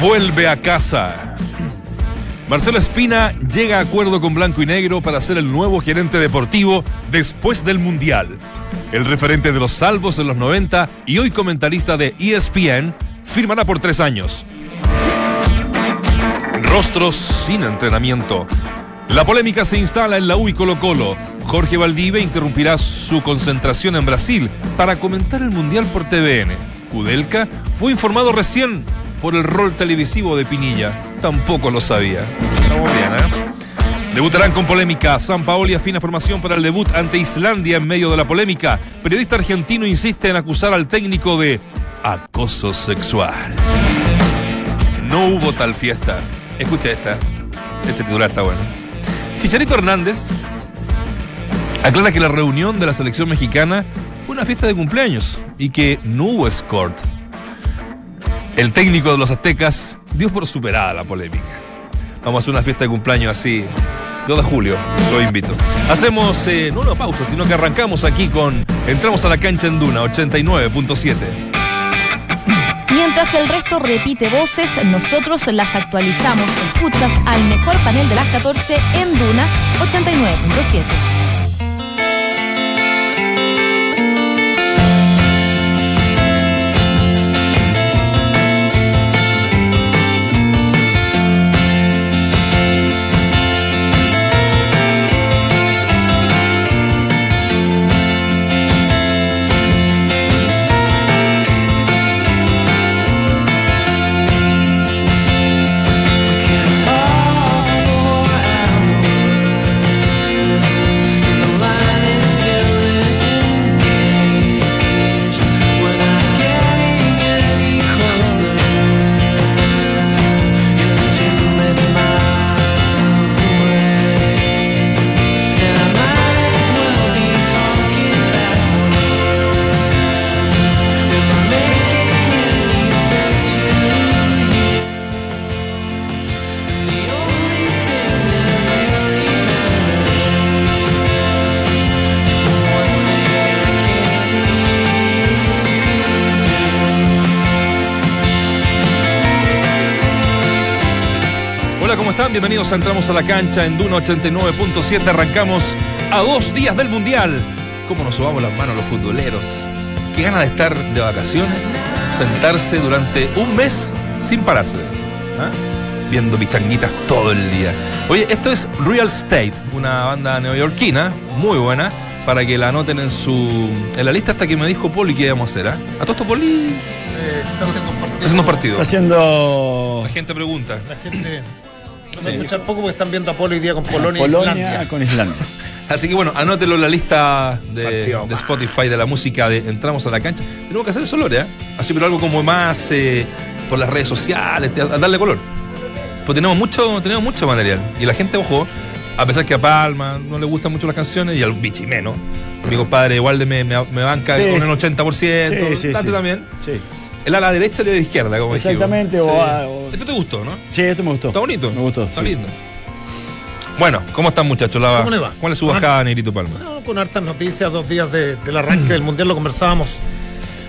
vuelve a casa. Marcelo Espina llega a acuerdo con Blanco y Negro para ser el nuevo gerente deportivo después del Mundial. El referente de los salvos en los 90 y hoy comentarista de ESPN firmará por tres años. Rostros sin entrenamiento. La polémica se instala en la U y Colo Colo. Jorge Valdive interrumpirá su concentración en Brasil para comentar el Mundial por TVN. Kudelka fue informado recién por el rol televisivo de Pinilla. Tampoco lo sabía. ¿eh? Debutarán con polémica. San Paoli afina formación para el debut ante Islandia en medio de la polémica. Periodista argentino insiste en acusar al técnico de acoso sexual. No hubo tal fiesta. Escucha esta. Este titular está bueno. Chicharito Hernández aclara que la reunión de la selección mexicana fue una fiesta de cumpleaños y que no hubo escort. El técnico de los aztecas dio por superada la polémica. Vamos a hacer una fiesta de cumpleaños así. 2 de julio, lo invito. Hacemos eh, no una pausa, sino que arrancamos aquí con Entramos a la cancha en Duna 89.7. Mientras el resto repite voces, nosotros las actualizamos. Escuchas al mejor panel de las 14 en Duna 89.7. Entramos a la cancha en Duna 89.7. Arrancamos a dos días del Mundial. ¿Cómo nos subamos las manos los futboleros? Qué gana de estar de vacaciones, sentarse durante un mes sin pararse. ¿ah? Viendo pichanguitas todo el día. Oye, esto es Real State, una banda neoyorquina muy buena. Para que la anoten en su en la lista hasta que me dijo Poli que íbamos a hacer. ¿ah? A todo esto Poli Eh, está haciendo un partido. está haciendo un partido. Está haciendo La gente pregunta. La gente no Sí. va a escuchar poco porque están viendo a Polo hoy día con Polonia, Polonia e Islandia. con Islandia. Así que bueno, anótelo en la lista de. Spotify de la música de Entramos a la cancha. Tenemos que hacer eso, Lore, ¿eh? Así, pero algo como más eh, por las redes sociales, a, darle color. Pues tenemos mucho, tenemos mucho material. Y la gente, ojo, a pesar que a Palma no le gustan mucho las canciones y al Bichi menos. Mi compadre igual de me, me, me banca Sí, con sí. el 80%. Sí, sí. también. Sí, El a la derecha y el a la izquierda, como. Exactamente, Sí. o a- o- Esto te gustó, ¿no? sí, esto me gustó. Está bonito. Me gustó. Está sí. lindo. Bueno, ¿cómo están muchachos? La- ¿Cómo le va? ¿Cuál es su Con bajada, Negrito Palma? No, con hartas noticias, dos días de- del arranque del Mundial lo conversábamos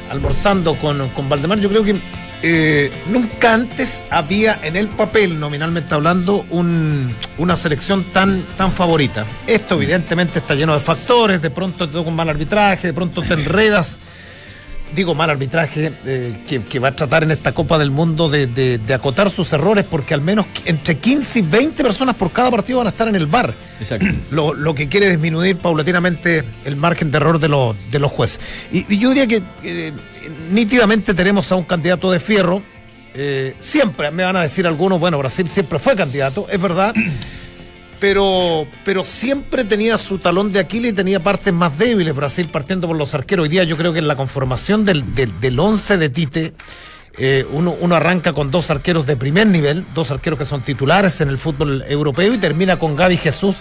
almorzando con, con Valdemar. Yo creo que eh, nunca antes había en el papel, nominalmente hablando, un- una selección tan, tan favorita. Esto evidentemente está lleno de factores, de pronto te toca un mal arbitraje, de pronto te enredas. Digo mal arbitraje eh, que, que va a tratar en esta Copa del Mundo de, de- de acotar sus errores porque al menos entre 15 y 20 personas por cada partido van a estar en el bar Exacto. lo, lo que quiere disminuir paulatinamente el margen de error de, los de los jueces. Y, y yo diría que eh, nítidamente tenemos a un candidato de fierro. eh, siempre me van a decir algunos, bueno, Brasil siempre fue candidato, es verdad. Pero, pero siempre tenía su talón de Aquiles y tenía partes más débiles. Brasil partiendo por los arqueros. Hoy día yo creo que en la conformación del, del, del once de Tite, eh, uno, uno arranca con dos arqueros de primer nivel, dos arqueros que son titulares en el fútbol europeo y termina con Gaby Jesús,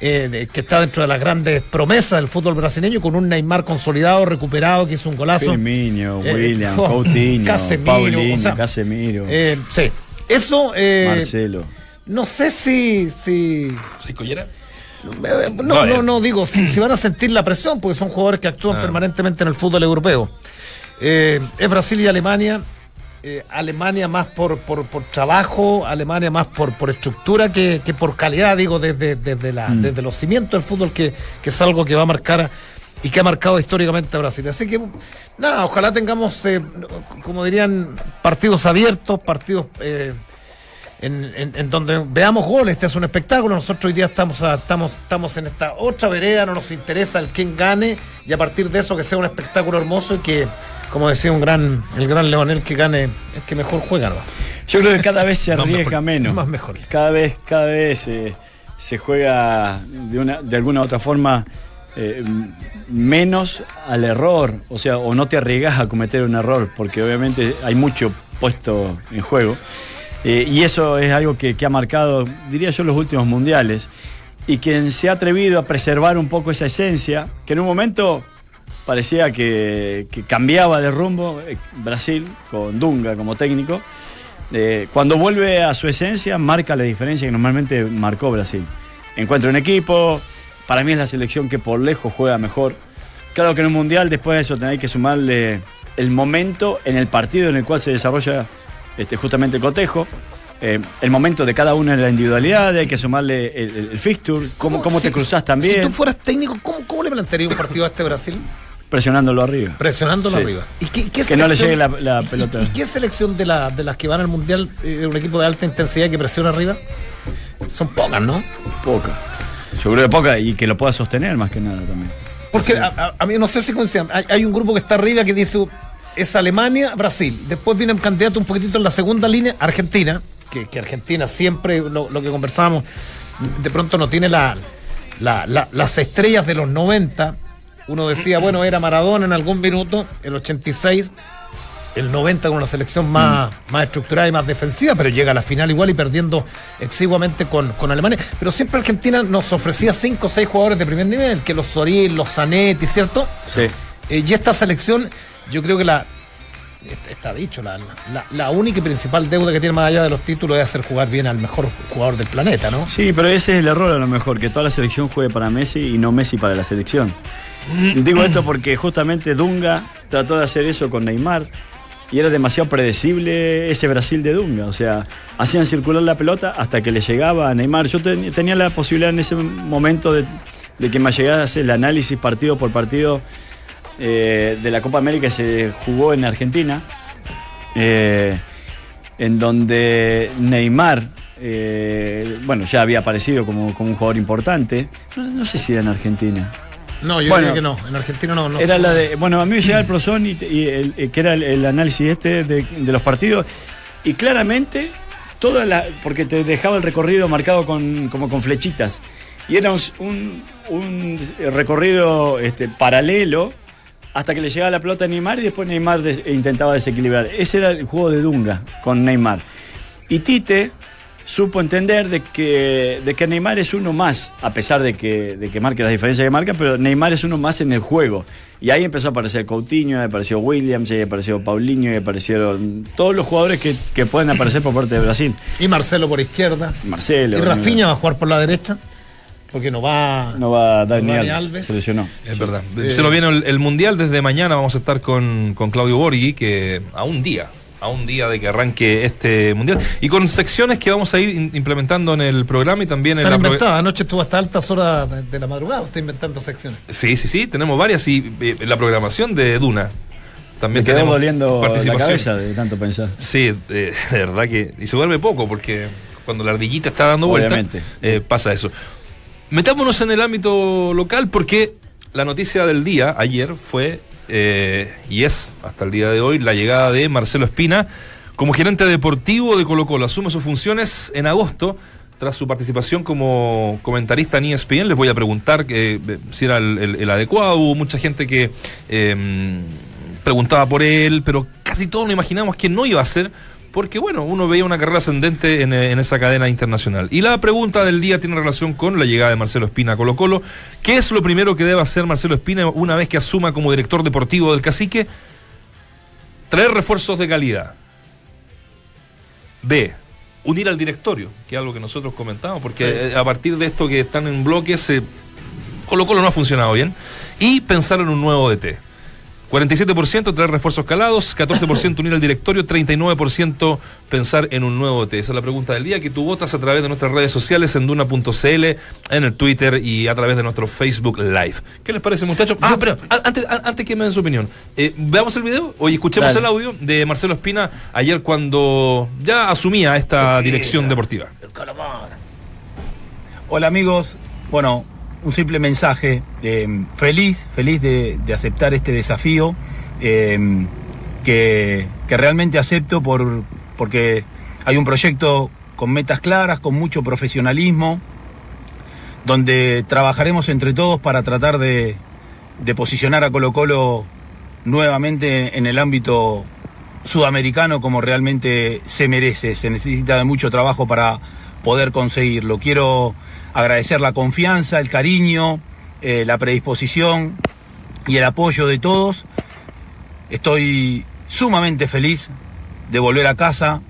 eh, que está dentro de las grandes promesas del fútbol brasileño, con un Neymar consolidado, recuperado, que hizo un golazo. Firmino, Eh, William, Coutinho, Casemiro, Paulinho, o sea, Casemiro, Eh, sí. Eso, eh, Marcelo. No sé si, si ¿Soy collera? eh, No, Vale. no, no, digo, si, si van a sentir la presión, porque son jugadores que actúan Ah. permanentemente en el fútbol europeo. Eh, es Brasil y Alemania. eh, Alemania más por, por, por, trabajo, Alemania más por, por estructura que, que por calidad, digo, desde, desde, la, mm. desde los cimientos del fútbol, que, que, es algo que va a marcar y que ha marcado históricamente a Brasil. Así que, nada, ojalá tengamos, eh, como dirían, partidos abiertos, partidos... Eh, en, en, donde veamos goles, este es un espectáculo, nosotros hoy día estamos, estamos, estamos en esta otra vereda, no nos interesa el quién gane y a partir de eso que sea un espectáculo hermoso y que como decía un gran, el gran Leonel, que gane es que mejor juega. Yo creo que cada vez se arriesga menos. Más mejor. Cada vez, cada vez eh, se juega de, una, de alguna u otra forma eh, menos al error. O sea, o no te arriesgas a cometer un error, porque obviamente hay mucho puesto en juego. Eh, y eso es algo que, que ha marcado, diría yo, los últimos mundiales. Y quien se ha atrevido a preservar un poco esa esencia, que en un momento parecía que, cambiaba de rumbo eh, Brasil con Dunga como técnico. Eh, cuando vuelve a su esencia, marca la diferencia que normalmente marcó Brasil. Encuentra un equipo, para mí es la selección que por lejos juega mejor. Claro que en un mundial, después de eso, tenéis que sumarle el momento en el partido en el cual se desarrolla este, justamente el cotejo. Eh, el momento de cada uno en la individualidad, hay que sumarle el, fixture, cómo, cómo te cruzás también. Si tú fueras técnico, ¿cómo, cómo le plantearías un partido a este Brasil? Presionándolo arriba. Presionándolo arriba. ¿Y qué, que no le llegue la, pelota. ¿Y, qué selección de, la, de las que van al mundial, eh, un equipo de alta intensidad que presiona arriba? Son pocas, ¿no? Pocas. Yo creo que pocas y que lo pueda sostener más que nada también. Porque a, mí no sé si coinciden. Hay, hay, un grupo que está arriba que dice es Alemania, Brasil. Después viene un candidato un poquitito en la segunda línea, Argentina, que, que Argentina siempre, lo, lo, que conversábamos, de pronto no tiene la, la, las estrellas de los 90 uno decía, bueno, era Maradona en algún minuto, el 86, el 90 con una selección más, mm. más estructurada y más defensiva, pero llega a la final igual y perdiendo exiguamente con, Alemania. Pero siempre Argentina nos ofrecía cinco o seis jugadores de primer nivel, que los Soril, los Zanetti, ¿cierto? Sí. Eh, y esta selección, yo creo que la, está dicho, la, la, única y principal deuda que tiene más allá de los títulos es hacer jugar bien al mejor jugador del planeta, ¿no? Sí, pero ese es el error a lo mejor, que toda la selección juegue para Messi y no Messi para la selección. Digo esto porque justamente Dunga trató de hacer eso con Neymar y era demasiado predecible ese Brasil de Dunga. O sea, hacían circular la pelota hasta que le llegaba a Neymar. Yo tenía la posibilidad en ese momento de, que me hacer el análisis partido por partido eh, de la Copa América se jugó en Argentina, eh, en donde Neymar. Eh, bueno, ya había aparecido como, un jugador importante. no sé si era en Argentina. No, yo bueno, que no. En Argentina no, Era la de. Bueno, a mí me llegaba el Prozón y, eh, que era el, análisis este de, los partidos. Y claramente, toda la. Porque te dejaba el recorrido marcado con, como con flechitas. Y era un, un, recorrido este, paralelo hasta que le llegaba la pelota a Neymar y después Neymar intentaba desequilibrar. Ese era el juego de Dunga con Neymar. Y Tite supo entender de que, de que Neymar es uno más, a pesar de que, de que marque las diferencias que marca, pero Neymar es uno más en el juego. Y ahí empezó a aparecer Coutinho, apareció Williams, ahí apareció Paulinho, y aparecieron todos los jugadores que, que, pueden aparecer por parte de Brasil. Y Marcelo por izquierda. Marcelo. Y Rafinha va a jugar por la derecha. Porque no va. No va Dani, Dani Alves, Se lesionó. Es verdad. Se lo viene el, Mundial desde mañana. Vamos a estar con, con Claudio Borghi, que a un día a un día de que arranque este mundial. Y con secciones que vamos a ir implementando en el programa y también en la anoche estuvo hasta altas horas de la madrugada está inventando secciones. Sí sí sí. Tenemos varias y eh, la programación de Duna. También Me tenemos doliendo la cabeza de tanto pensar. Sí de, verdad que y se duerme poco porque cuando la ardillita está dando vuelta eh, pasa eso metámonos en el ámbito local porque la noticia del día ayer fue eh, y es hasta el día de hoy la llegada de Marcelo Espina como gerente deportivo de Colo Colo. Asume sus funciones en agosto tras su participación como comentarista en ESPN. Les voy a preguntar eh, si era el, adecuado. Hubo mucha gente que em, preguntaba por él, pero casi todos nos imaginamos que no iba a ser porque bueno, uno veía una carrera ascendente en, esa cadena internacional. Y la pregunta del día tiene relación con la llegada de Marcelo Espina a Colo Colo. ¿Qué es lo primero que debe hacer Marcelo Espina una vez que asuma como director deportivo del cacique? Traer refuerzos de calidad. B. Unir al directorio, que es algo que nosotros comentamos, porque a partir de esto que están en bloques, Colo Colo no ha funcionado bien. Y pensar en un nuevo DT. 47% traer refuerzos calados, 14% unir al directorio, 39% pensar en un nuevo T. Esa es la pregunta del día que tú votas a través de nuestras redes sociales en duna.cl, en el Twitter y a través de nuestro Facebook Live. ¿Qué les parece, muchachos? Ah, pero antes, antes que me den su opinión, eh, veamos el video o escuchemos el audio de Marcelo Espina ayer cuando ya asumía esta dirección deportiva. Hola amigos, bueno, un simple mensaje. Eh, feliz, feliz de, aceptar este desafío eh, que, realmente acepto por, porque hay un proyecto con metas claras, con mucho profesionalismo, donde trabajaremos entre todos para tratar de, de posicionar a Colo Colo nuevamente en el ámbito sudamericano como realmente se merece. Se necesita mucho trabajo para poder conseguirlo. Quiero agradecer la confianza, el cariño, eh, la predisposición y el apoyo de todos. Estoy sumamente feliz de volver a casa.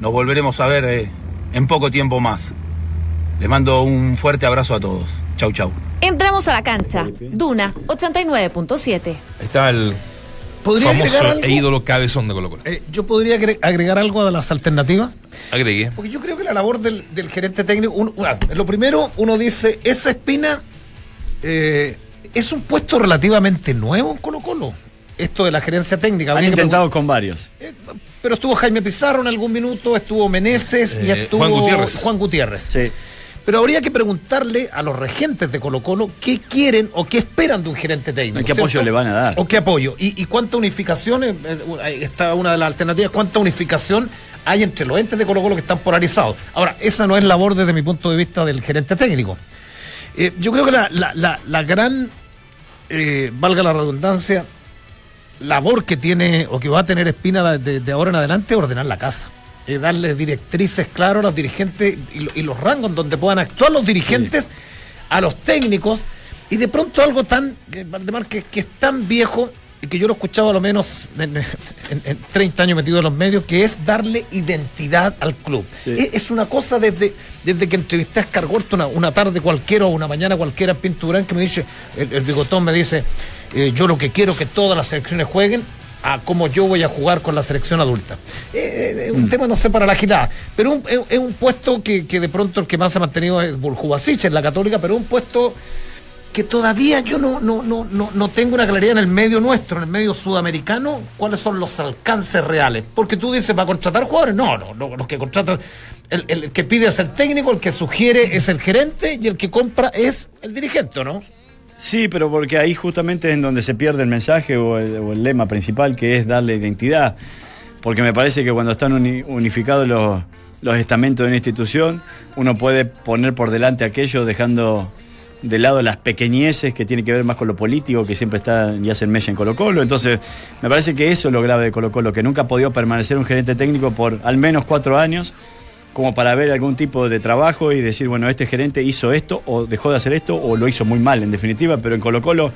Nos volveremos a ver eh, en poco tiempo más. Les mando un fuerte abrazo a todos. Chau, chau. Entramos a la cancha. Duna 89.7. Está el ¿Podría famoso e ídolo cabezón de Colo Colo. Eh, yo podría agregar algo de las alternativas. Agregué. Porque yo creo que la labor del, gerente técnico, lo primero, uno dice, esa espina eh, es un puesto relativamente nuevo en Colo Colo. Esto de la gerencia técnica. Han intentado con varios. Eh, pero estuvo Jaime Pizarro en algún minuto, estuvo Meneses y estuvo Juan Gutiérrez. Juan Gutiérrez. Sí. Pero habría que preguntarle a los regentes de Colo Colo qué quieren o qué esperan de un gerente técnico. ¿Qué apoyo le van a dar? O qué apoyo. Y, cuánta unificación, eh, eh, está una de las alternativas, cuánta unificación hay entre los entes de Colo Colo que están polarizados. Ahora, esa no es labor desde mi punto de vista del gerente técnico. Eh, yo creo que la, gran, valga la redundancia, labor que tiene o que va a tener Espina de ahora en adelante es ordenar la casa. Eh, darle directrices claras a los dirigentes y, los rangos donde puedan actuar los dirigentes a los técnicos. Y de pronto algo tan, que, que es tan viejo y que yo lo he escuchado a lo menos en, 30 años metido en los medios, que es darle identidad al club. Es, una cosa desde, desde que entrevisté a Escargorto una, una tarde cualquiera o una mañana cualquiera en Pinturán que me dice, el, bigotón me dice, eh, yo lo que quiero que todas las selecciones jueguen a cómo yo voy a jugar con la selección adulta. Eh, eh, es un mm. tema, no sé, para la agitada, pero es, un puesto que, de pronto el que más se ha mantenido es Buljubasic en la Católica, pero un puesto que todavía yo no, no, no, no, tengo una claridad en el medio nuestro, en el medio sudamericano, cuáles son los alcances reales. Porque tú dices, ¿va a contratar jugadores? No, no, no los que contratan, el, el que pide es el técnico, el que sugiere es el gerente y el que compra es el dirigente, ¿no? Sí, pero porque ahí justamente es en donde se pierde el mensaje o el, lema principal, que es darle identidad. Porque me parece que cuando están unificados los, estamentos de una institución, uno puede poner por delante aquello dejando de lado las pequeñeces que tienen que ver más con lo político, que siempre está y hacen mecha en Colo Colo. Entonces, me parece que eso es lo grave de Colo Colo, que nunca ha podido permanecer un gerente técnico por al menos cuatro años como para ver algún tipo de trabajo y decir, bueno, este gerente hizo esto o dejó de hacer esto o lo hizo muy mal, en definitiva, pero en Colo Colo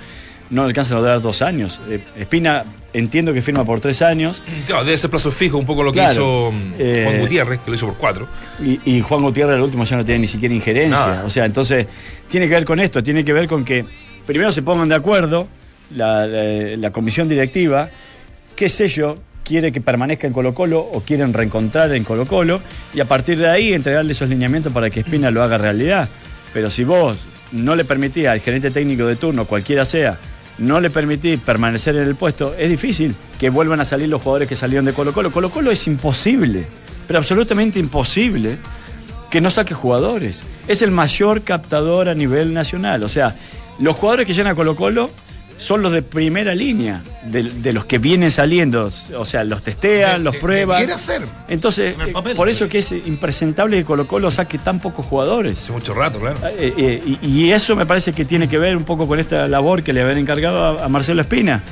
no alcanza a durar dos años. Eh, Espina entiendo que firma por tres años. Claro, debe ser plazo fijo, un poco lo que hizo mm, eh, Juan Gutiérrez, que lo hizo por cuatro. Y, Juan Gutiérrez el último ya no tiene ni siquiera injerencia. O sea, entonces tiene que ver con esto, tiene que ver con que primero se pongan de acuerdo la, la comisión directiva, qué sé yo, quiere que permanezca en Colo Colo o quieren reencontrar en Colo Colo y a partir de ahí entregarle esos lineamientos para que Espina lo haga realidad. Pero si vos no le permitís al gerente técnico de turno, cualquiera sea, no le permitís permanecer en el puesto, es difícil que vuelvan a salir los jugadores que salieron de Colo Colo. Colo Colo es imposible, pero absolutamente imposible que no saque jugadores. Es el mayor captador a nivel nacional. O sea, los jugadores que llegan a Colo Colo son los de primera línea, de, los que vienen saliendo, o sea, los testean, los prueban. hacer. Entonces, eh, por eso que es impresentable que Colo Colo saque tan pocos jugadores. Hace mucho rato, claro. Eh, eh, y, eso me parece que tiene que ver un poco con esta labor que le habían encargado a, Marcelo Espina,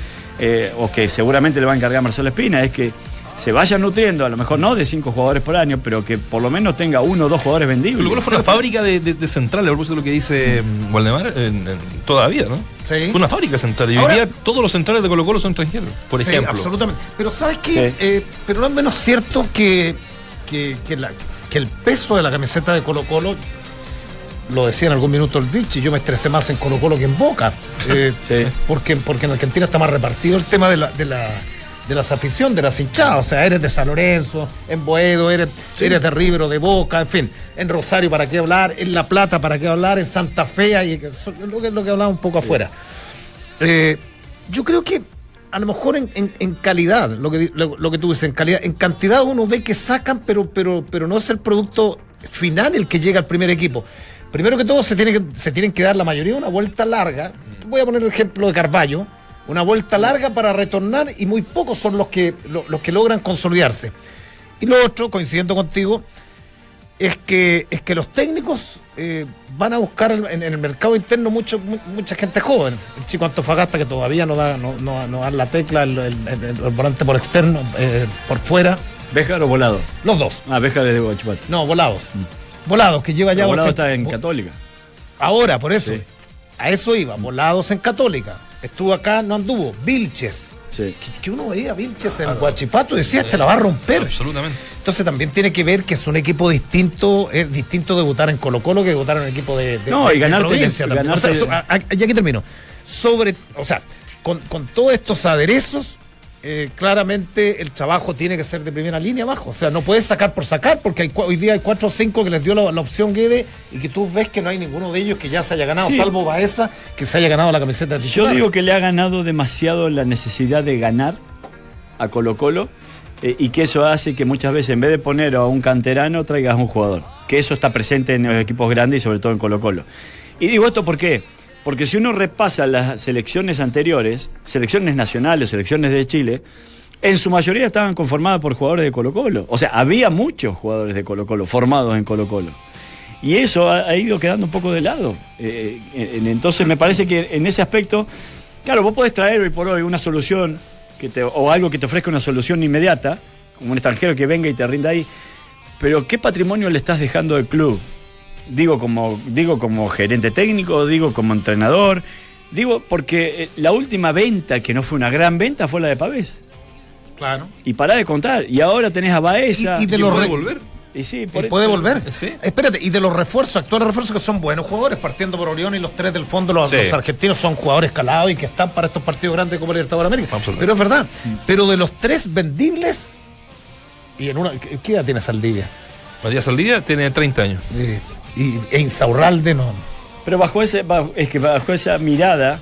o que seguramente le va a encargar a Marcelo Espina, es que se vayan nutriendo, a lo mejor no de cinco jugadores por año, pero que por lo menos tenga uno o dos jugadores vendibles. Pero fue una fábrica de, de, centrales, por lo que dice mm, Waldemar, en, todavía, ¿no? Sí. Fue una fábrica central. Y hoy día todos los centrales de Colo Colo son extranjeros, por sí, ejemplo. absolutamente. Pero ¿sabes qué? Eh, pero no es menos cierto que, que, que, el peso de la camiseta de Colo Colo lo decía en algún minuto el Vichy, yo me estresé más en Colo Colo que en Boca. Eh, Sí. porque, porque en Argentina está más repartido el tema de la, de la de las aficiones, de las hinchadas, o sea, eres de San Lorenzo, en Boedo, eres, eres de River o de Boca, en fin, en Rosario para qué hablar, en La Plata para qué hablar, en Santa Fe, y eso lo que, lo que hablaba un poco afuera. Eh, yo creo que a lo mejor en, en- en calidad, lo que, lo, lo que tú dices, en calidad, en cantidad uno ve que sacan, pero, pero, pero no es el producto final el que llega al primer equipo. Primero que todo, se, tiene que, se tienen que dar la mayoría una vuelta larga. Voy a poner el ejemplo de Carballo. Una vuelta larga para retornar y muy pocos son los que, lo- los que logran consolidarse. Y lo otro, coincidiendo contigo, es que, es que los técnicos eh, van a buscar en, en el mercado interno mucho, mu- mucha gente joven. El chico Antofagasta que todavía no da, no, no, no da la tecla, el, el- el- el volante por externo, eh, por fuera. ¿Béjar o volado? Los dos. Ah, Béjar es de Guachipato. No, volados. Volados, que lleva ya... volado está en Católica. Ahora, por eso. Sí. A eso iba, volados en Católica. Estuvo acá, no anduvo. Vilches. Sí. Que, que uno veía a Vilches en Guachipato y decía, este la va a romper. Absolutamente. Entonces también tiene que ver que es un equipo distinto, es distinto debutar en Colo Colo que debutar en un equipo de, de- No, de- y de ganarte- provincia ganarte- O sea, so- a- a- y aquí termino. Sobre, o sea, con, con todos estos aderezos, eh, claramente el trabajo tiene que ser de primera línea abajo. O sea, no puedes sacar por sacar, porque hay, hoy día hay cuatro o cinco que les dio la, la opción Guede y que tú ves que no hay ninguno de ellos que ya se haya ganado, Sí. salvo Baeza, que se haya ganado la camiseta de Yo digo que le ha ganado demasiado la necesidad de ganar a Colo Colo eh, y que eso hace que muchas veces en vez de poner a un canterano traigas a un jugador. Que eso está presente en los equipos grandes y sobre todo en Colo Colo. Y digo esto ¿por qué? Porque si uno repasa las selecciones anteriores, selecciones nacionales, selecciones de Chile, en su mayoría estaban conformadas por jugadores de Colo Colo. O sea, había muchos jugadores de Colo Colo formados en Colo Colo. Y eso ha, ido quedando un poco de lado. Eh, en- entonces me parece que en ese aspecto, claro, vos podés traer hoy por hoy una solución que te, o algo que te ofrezca una solución inmediata, como un extranjero que venga y te rinda ahí, pero ¿qué patrimonio le estás dejando al club? Digo como, digo como gerente técnico, digo como entrenador, digo porque eh, la última venta, que no fue una gran venta, fue la de Pavés. Claro. Y pará de contar. Y ahora tenés a Baeza. Y- y de ¿Que los volver? Y sí, ¿Y por puede pero- volver? Sí. Espérate, y de los refuerzos, actuales refuerzos que son buenos jugadores, partiendo por Orión y los tres del fondo, los, Sí. los argentinos son jugadores calados y que están para estos partidos grandes como el Libertadores de América. Pero es verdad. Pero de los tres vendibles, y en una, ¿qué edad tiene Saldivia? Matías Saldía tiene 30 años. Eh, y, e Insaurralde no. Pero bajo ese, es que bajo esa mirada,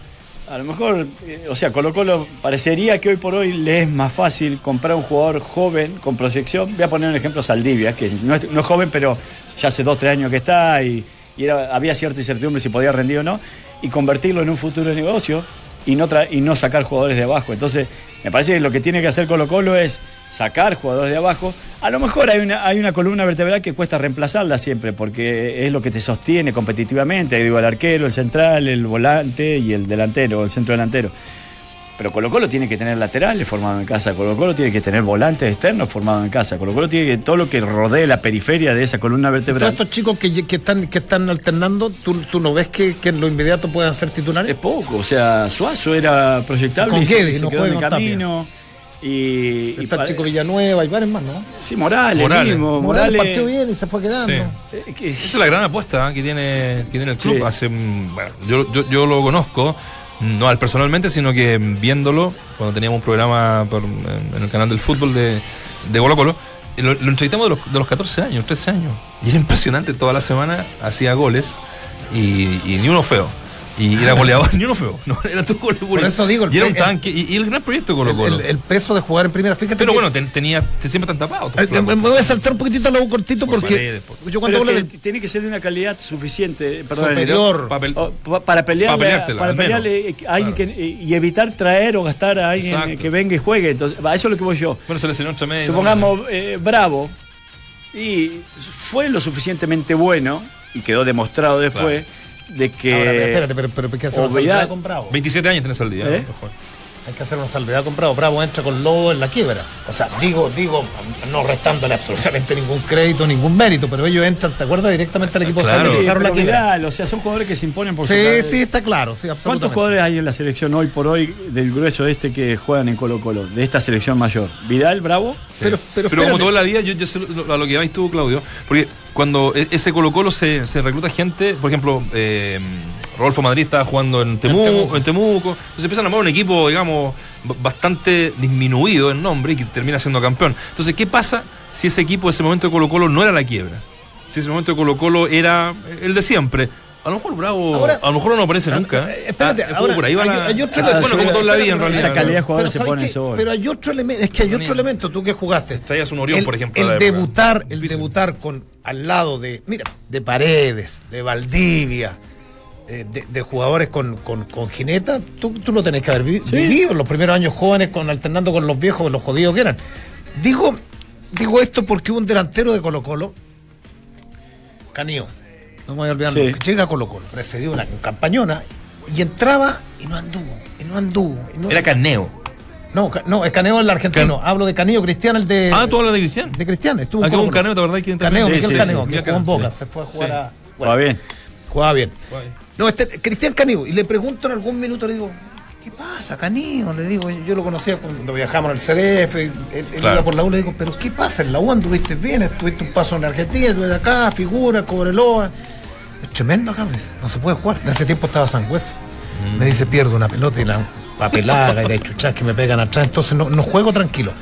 a lo mejor, eh, o sea, Colo Colo parecería que hoy por hoy le es más fácil comprar un jugador joven con proyección. Voy a poner un ejemplo Saldivia, que no es, no es joven, pero ya hace dos, tres años que está y, y había cierta incertidumbre si podía rendir o no, y convertirlo en un futuro negocio y no, y no sacar jugadores de abajo. Entonces, me parece que lo que tiene que hacer Colo Colo es sacar jugadores de abajo. A lo mejor hay una, hay una columna vertebral que cuesta reemplazarla siempre, porque es lo que te sostiene competitivamente. Digo, el arquero, el central, el volante y el delantero, el centro delantero. Pero Colo Colo tiene que tener laterales formados en casa, Colo Colo tiene que tener volantes externos formados en casa, Colo Colo tiene que todo lo que rodee la periferia de esa columna Todos vertebral. estos chicos que, que están, que están alternando, ¿tú, tú no ves que, que en lo inmediato puedan ser titulares? Es poco, o sea, Suazo era proyectable Con y se, se no quedó en el camino. Y, y Está chico Villanueva y varios más, ¿no? Sí, Morales, Morales. mismo. Morales Morales, partió bien y se fue quedando. Sí. eh, que- Esa es la gran apuesta ¿eh? que tiene, que tiene el club. Sí. Hace, bueno, yo, yo, yo lo conozco, no al personalmente, sino que viéndolo, cuando teníamos un programa en, el canal del fútbol de, de Colo lo entrevistamos de los, de los 14 años, 13 años. Y era impresionante, toda la semana hacía goles y, y ni uno feo. Y era goleador, ni uno feo. No, era todo goles Por eso digo, el Y era un tanque. Y, y el gran proyecto de Colo El, Colo. el- el peso de jugar en primera, fíjate. Pero que- bueno, ten- tenía, te- siempre están tapados. Eh, me, me voy a saltar un poquitito a lo cortito Por porque yo cuando que tiene que ser de una calidad suficiente, perdón, superior, Papel- o- pa- para pelearle, para pelearle a alguien que, y evitar traer o gastar a alguien Exacto. que venga y juegue. Entonces, a eso es lo que voy yo. Bueno, se lesionó entre medio. Supongamos eh, Bravo y fue lo suficientemente bueno y quedó demostrado después de que Ahora, espérate, pero, pero ¿qué hace Ovidar- Salazar con Bravo? 27 años tenés al día. ¿Eh? ¿no? hay que hacer una salvedad con Bravo. Bravo entra con Lobo en la quiebra. O sea, digo, digo, no restándole absolutamente ningún crédito, ningún mérito, pero ellos entran, ¿te acuerdas? Directamente al equipo Claro. de Sí, Salud, pero la quiebra. Vidal, o sea, son jugadores que se imponen por su Sí, sí, está claro, sí, absolutamente. ¿Cuántos jugadores hay en la selección hoy por hoy del grueso este que juegan en Colo Colo, de esta selección mayor? Vidal, Bravo. Pero, pero, Pero, como toda la vida, yo, yo sé lo- a lo que vais tú, Claudio, porque cuando e- ese Colo Colo se, se recluta gente, por ejemplo, eh, Rodolfo Madrid estaba jugando en, Temu- Temuco. en Temuco, entonces empiezan a armar un equipo, digamos, bastante disminuido en nombre y que termina siendo campeón. Entonces, ¿qué pasa si ese equipo, ese momento de Colo Colo, no era la quiebra? Si ese momento de Colo Colo era el de siempre. A lo mejor Bravo, Ahora- a lo mejor no aparece nunca. eh, espérate, Ah, ahora, por ahí va hay- la- hay otro- Ah, bueno, como toda la vida en realidad. Esa calidad de Pero, jugadores se ¿sabes pone sobre. pero hay otro elemento, es que hay otro elemento, tú que jugaste. Traías un Orión, el, por ejemplo. El debutar, el debutar con al lado de, mira, de Paredes, de Valdivia, eh, de, de jugadores con, con, con jineta, tú, tú lo tenés que haber vi- Sí. vivido en los primeros años jóvenes con alternando con los viejos, los jodidos que eran. Digo, digo esto porque hubo un delantero de Colo Colo, Canío, no me voy a olvidar, Sí. llega a Colo Colo, precedió una campañona y entraba y no anduvo, y no anduvo. y no- Era Caneo. no, no, es Caneo el argentino. Hablo de Caneo Cristian, el de. Ah, tú hablas de Cristian. De Cristian, estuvo Ah, un. Caneo, ¿te acordás quién Caneo, también? Miguel Sí, sí, Caneo, sí. que jugó en Boca, sí. se fue a jugar Sí. a. Va bien. Jugaba bien. No, este, Cristian Caneo, y le pregunto en algún minuto, le digo, ¿qué pasa, Caneo? Le digo, yo lo conocía cuando viajamos al CDF, él, él Claro. iba por la U, le digo, ¿pero qué pasa? En la U anduviste bien, estuviste un paso en Argentina, estuviste acá, figura, Cobreloa. Es tremendo acá, no se puede jugar. En ese tiempo estaba Sangüesa. Mm. Me dice, pierdo una pelota y la papelaga y de chuchas que me pegan atrás, entonces no, no juego tranquilo.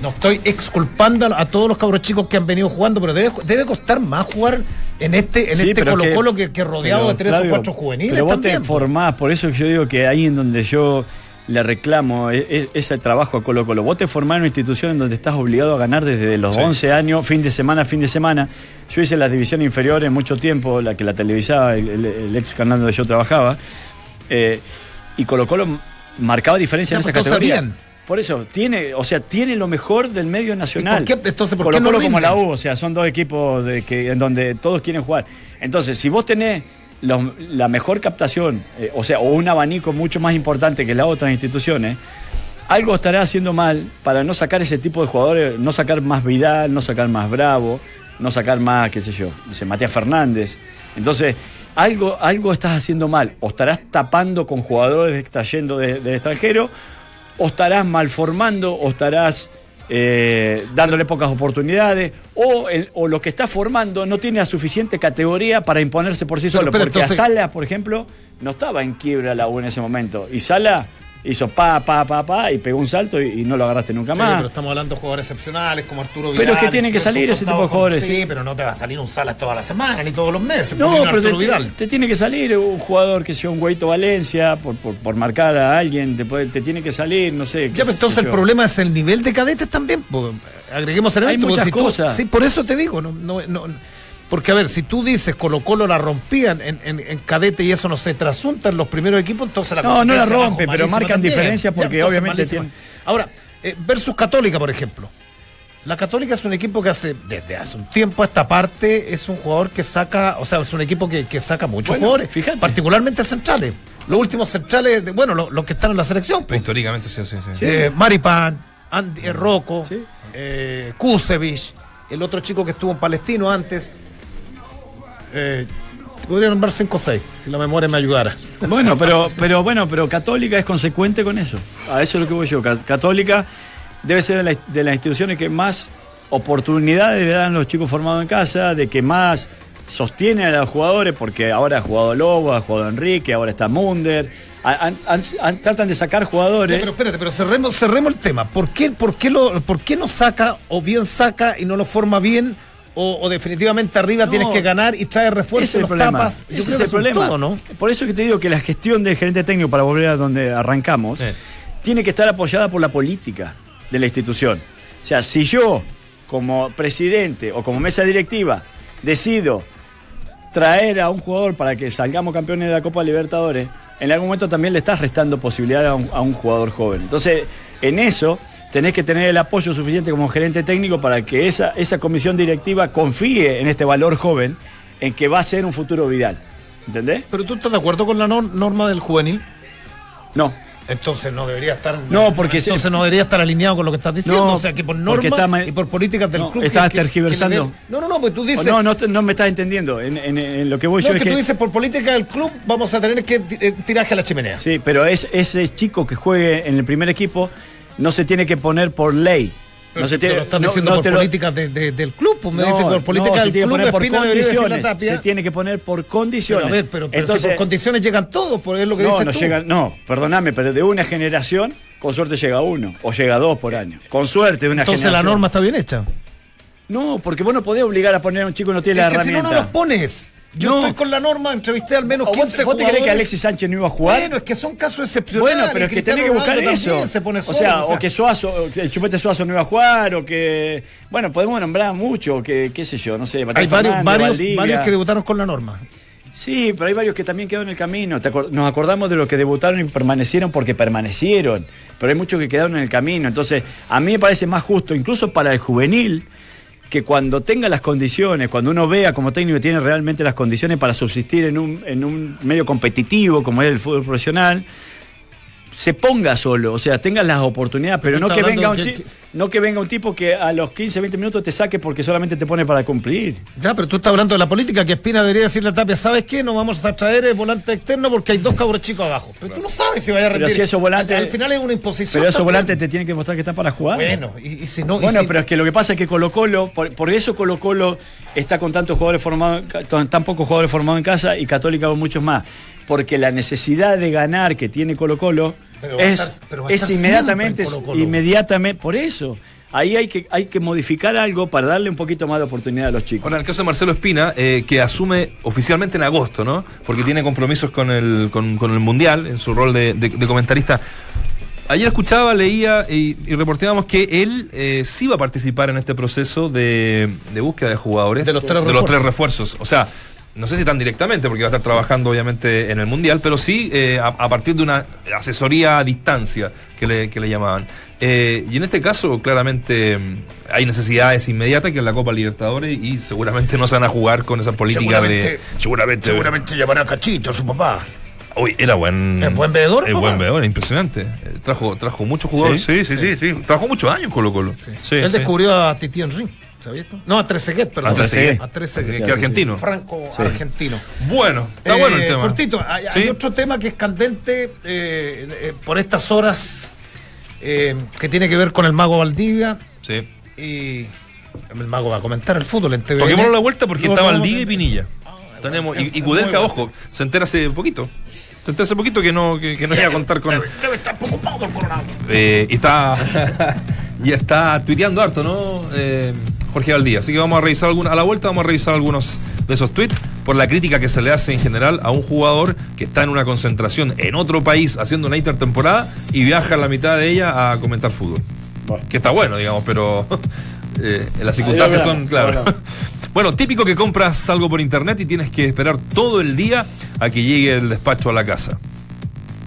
No estoy exculpando a, todos los cabros chicos que han venido jugando, pero debe, debe costar más jugar en este, en Sí, este Colo que- Colo que, que rodeado pero, de tres o cuatro juveniles Pero vos también. te formás, por eso yo digo que ahí en donde yo le reclamo e- e- ese trabajo a Colo Colo. Vos te formás en una institución en donde estás obligado a ganar desde los 11 años, fin de semana, fin de semana. Yo hice las divisiones inferiores mucho tiempo, la que la televisaba, el, el- el ex canal donde yo trabajaba. eh, y Colo Colo marcaba diferencia Ya, en esa categoría. Por eso, tiene, o sea, tiene lo mejor del medio nacional. por qué? Entonces, ¿por Colo no Colo como la U, o sea, son dos equipos de que, en donde todos quieren jugar. Entonces, si vos tenés la mejor captación, eh, o sea, o un abanico mucho más importante que las otras instituciones, algo estará haciendo mal para no sacar ese tipo de jugadores, no sacar más Vidal, no sacar más Bravo, no sacar más, qué sé yo, sé, Matías Fernández. Entonces, algo, algo estás haciendo mal. O estarás tapando con jugadores que estás yendo de- del extranjero, o estarás malformando, o estarás eh, dándole pocas oportunidades, o, el- o lo que estás formando no tiene la suficiente categoría para imponerse por sí Pero, solo. pero porque entonces- a Sala, por ejemplo, no estaba en quiebra la U en ese momento. Y Sala hizo pa, pa, pa, pa, y pegó un salto y, y no lo agarraste nunca Sí, más. pero estamos hablando de jugadores excepcionales como Arturo Vidal. Pero es que tienen que salir ese tipo de con- jugadores, Sí, sí. pero no te va a salir un Salas toda la semana ni todos los meses. No, pero te, Vidal. te- tiene que salir un jugador que sea un Guaito Valencia por, por, por marcar a alguien, te, puede- te tiene que salir, no sé. Ya, pero entonces el problema es el nivel de cadetes también. agreguemos el Hay evento, porque muchas si tú- cosas. sí, por eso te digo. No, no, no, porque, a ver, si tú dices Colo Colo la rompían en, en, en cadete y eso no se trasunta en los primeros equipos, entonces la No, no la rompe, abajo, pero marcan también. diferencia porque obviamente malísima. tiene- Ahora, eh, versus Católica, por ejemplo. La Católica es un equipo que hace, desde hace un tiempo a esta parte, es un jugador que saca, o sea, es un equipo que, que saca muchos Bueno, jugadores, fíjate. particularmente centrales. Los últimos centrales, de- bueno, los, los que están en la selección. Pues. históricamente sí, sí, sí. Eh, Maripan, Andy eh, Rocco, Sí. eh, Kusevich, el otro chico que estuvo en Palestino antes. Eh, podría nombrar 5 o 6, si la memoria me ayudara. Bueno, pero, pero bueno, pero Católica es consecuente con eso. A eso es lo que voy yo. Ca- Católica debe ser de, la- de las instituciones que más oportunidades le dan a los chicos formados en casa, de que más sostiene a los jugadores, porque ahora ha jugado Lobo, ha jugado Enrique, ahora está Munder. Han- han- han- tratan de sacar jugadores. pero espérate, pero cerremos, cerremos el tema. ¿Por qué, por, qué lo, ¿Por qué no saca o bien saca y no lo forma bien? O, o definitivamente arriba No, tienes que ganar y trae Ese refuerzo es el los problema. tapas. Yo Ese creo es que el problema. todo, ¿no? Por eso que te digo que la gestión del gerente técnico, para volver a donde arrancamos, Eh. tiene que estar apoyada por la política de la institución. O sea, si yo, como presidente o como mesa directiva, decido traer a un jugador para que salgamos campeones de la Copa Libertadores, en algún momento también le estás restando posibilidad a un, a un jugador joven. Entonces, en eso tenés que tener el apoyo suficiente como gerente técnico para que esa, esa comisión directiva confíe en este valor joven, en que va a ser un futuro Vidal. ¿Entendés? Pero tú estás de acuerdo con la nor- norma del juvenil. No. Entonces no debería estar. No, porque entonces se- no debería estar alineado con lo que estás diciendo. No, o sea que por porque norma está ma- y por políticas del No, club. que- que tergiversando. No, no, no, pues tú dices. no, no, no me estás entendiendo. En, en- en lo que voy no, yo es es que, que. tú dices por política del club vamos a tener que eh, tiraje a la chimenea. Sí, pero es, ese chico que juegue en el primer equipo no se tiene que poner por ley. Pero no se tiene, lo están no- diciendo no por te lo- políticas de- de- del club, pues me No, dicen por política no, se del tiene que club. poner por condiciones. Se tiene que poner por Pero, condiciones. a ver, pero, pero si Entonces, por condiciones llegan todos, por es lo que no, dices no tú. llega, no, perdóname, pero de una generación, con suerte llega uno, o llega dos por año. Con suerte de una Entonces generación. la norma está bien hecha. No, porque vos no podés obligar a poner a un chico que no tiene Es la que si no, herramienta. no los pones. Yo No. estoy con la norma, entrevisté al menos ¿O 15 vos, vos te crees que. Alexis Sánchez no iba a jugar? Bueno, es que son casos excepcionales. Bueno, pero es que tenés que buscar eso. también se pone o, sea, o que Suazo, o que el Chupete Suazo no iba a jugar, o que. Bueno, podemos nombrar mucho, que qué sé yo, no sé. Hay varios, varios, varios que debutaron con la norma. Sí, pero hay varios que también quedaron en el camino. Nos acordamos de los que debutaron y permanecieron porque permanecieron, pero hay muchos que quedaron en el camino. Entonces, a mí me parece más justo, incluso para el juvenil, que cuando tenga las condiciones, cuando uno vea como técnico tiene realmente las condiciones para subsistir en un, en un medio competitivo como es el fútbol profesional, se ponga solo, o sea, tenga las oportunidades, pero Pero no que, venga un hablando chi- que- no que venga un tipo que a los 15, 20 minutos te saque porque solamente te pone para cumplir. Ya, pero tú estás hablando de la política, que Espina debería decirle a Tapia, ¿sabes qué? No vamos a traer el volante externo porque hay dos cabros chicos abajo. Pero tú no sabes si vaya a Pero rendir. si esos volantes- Al, al final es una imposición. Pero esos volantes te tienen que demostrar que están para jugar. Bueno, y, y si no... y Bueno, si- pero es que lo que pasa es que Colo Colo, por, por eso Colo Colo está con tantos jugadores formados, con tan pocos jugadores formados en casa y Católica con muchos más. Porque la necesidad de ganar que tiene Colo Colo Pero es, estar- pero es inmediatamente, inmediatamente, por eso. Ahí hay que, hay que modificar algo para darle un poquito más de oportunidad a los chicos. Ahora, en el caso de Marcelo Espina, eh, que asume oficialmente en agosto, ¿no? Porque tiene compromisos con el, con, con el Mundial en su rol de, de- de comentarista. Ayer escuchaba, leía y, y reporteábamos que él eh, sí va a participar en este proceso de, de búsqueda de jugadores. De los tres de los refuerzos. tres refuerzos. O sea, no sé si tan directamente, porque va a estar trabajando obviamente en el Mundial, pero sí eh, a, a partir de una asesoría a distancia que le, que le llamaban. Eh, y en este caso, claramente, mm, hay necesidades inmediatas que es la Copa Libertadores y seguramente no se van a jugar con esa política de. Seguramente. Seguramente llamará a Cachito, su papá. Uy, era buen. ¿Es buen veedor, Es papá? buen veedor, impresionante. Trajo, trajo muchos jugadores. Sí, sí, sí, sí. Trabajó muchos años Colo Colo. Sí, Él sí. descubrió a Titi Henry, ¿sabías? tú? No, a Trezeguet, perdón. A Trezeguet. A Trezeguet. Que argentino. Franco argentino. Bueno, está Eh, bueno el tema. Cortito, hay, otro tema que es candente eh, eh, por estas horas eh, que tiene que ver con el mago Valdivia Sí. y el mago va a comentar el fútbol en TV. Toquémonos la vuelta porque No, está Valdivia y Pinilla. Tenemos, y, y Kudelka, ojo, se entera hace poquito. Se entera hace poquito que no, que, que no iba a contar con. Debe estar preocupado el coronado. Eh, y está. y está tuiteando harto, ¿no? Jorge Valdía. Así que vamos a revisar alguna, a la vuelta vamos a revisar algunos de esos tweets por la crítica que se le hace en general a un jugador que está en una concentración en otro país haciendo una intertemporada y viaja a la mitad de ella a comentar fútbol. Bueno. Que está bueno, digamos, pero eh, las circunstancias son, claro. Bueno, típico que compras algo por internet y tienes que esperar todo el día a que llegue el despacho a la casa.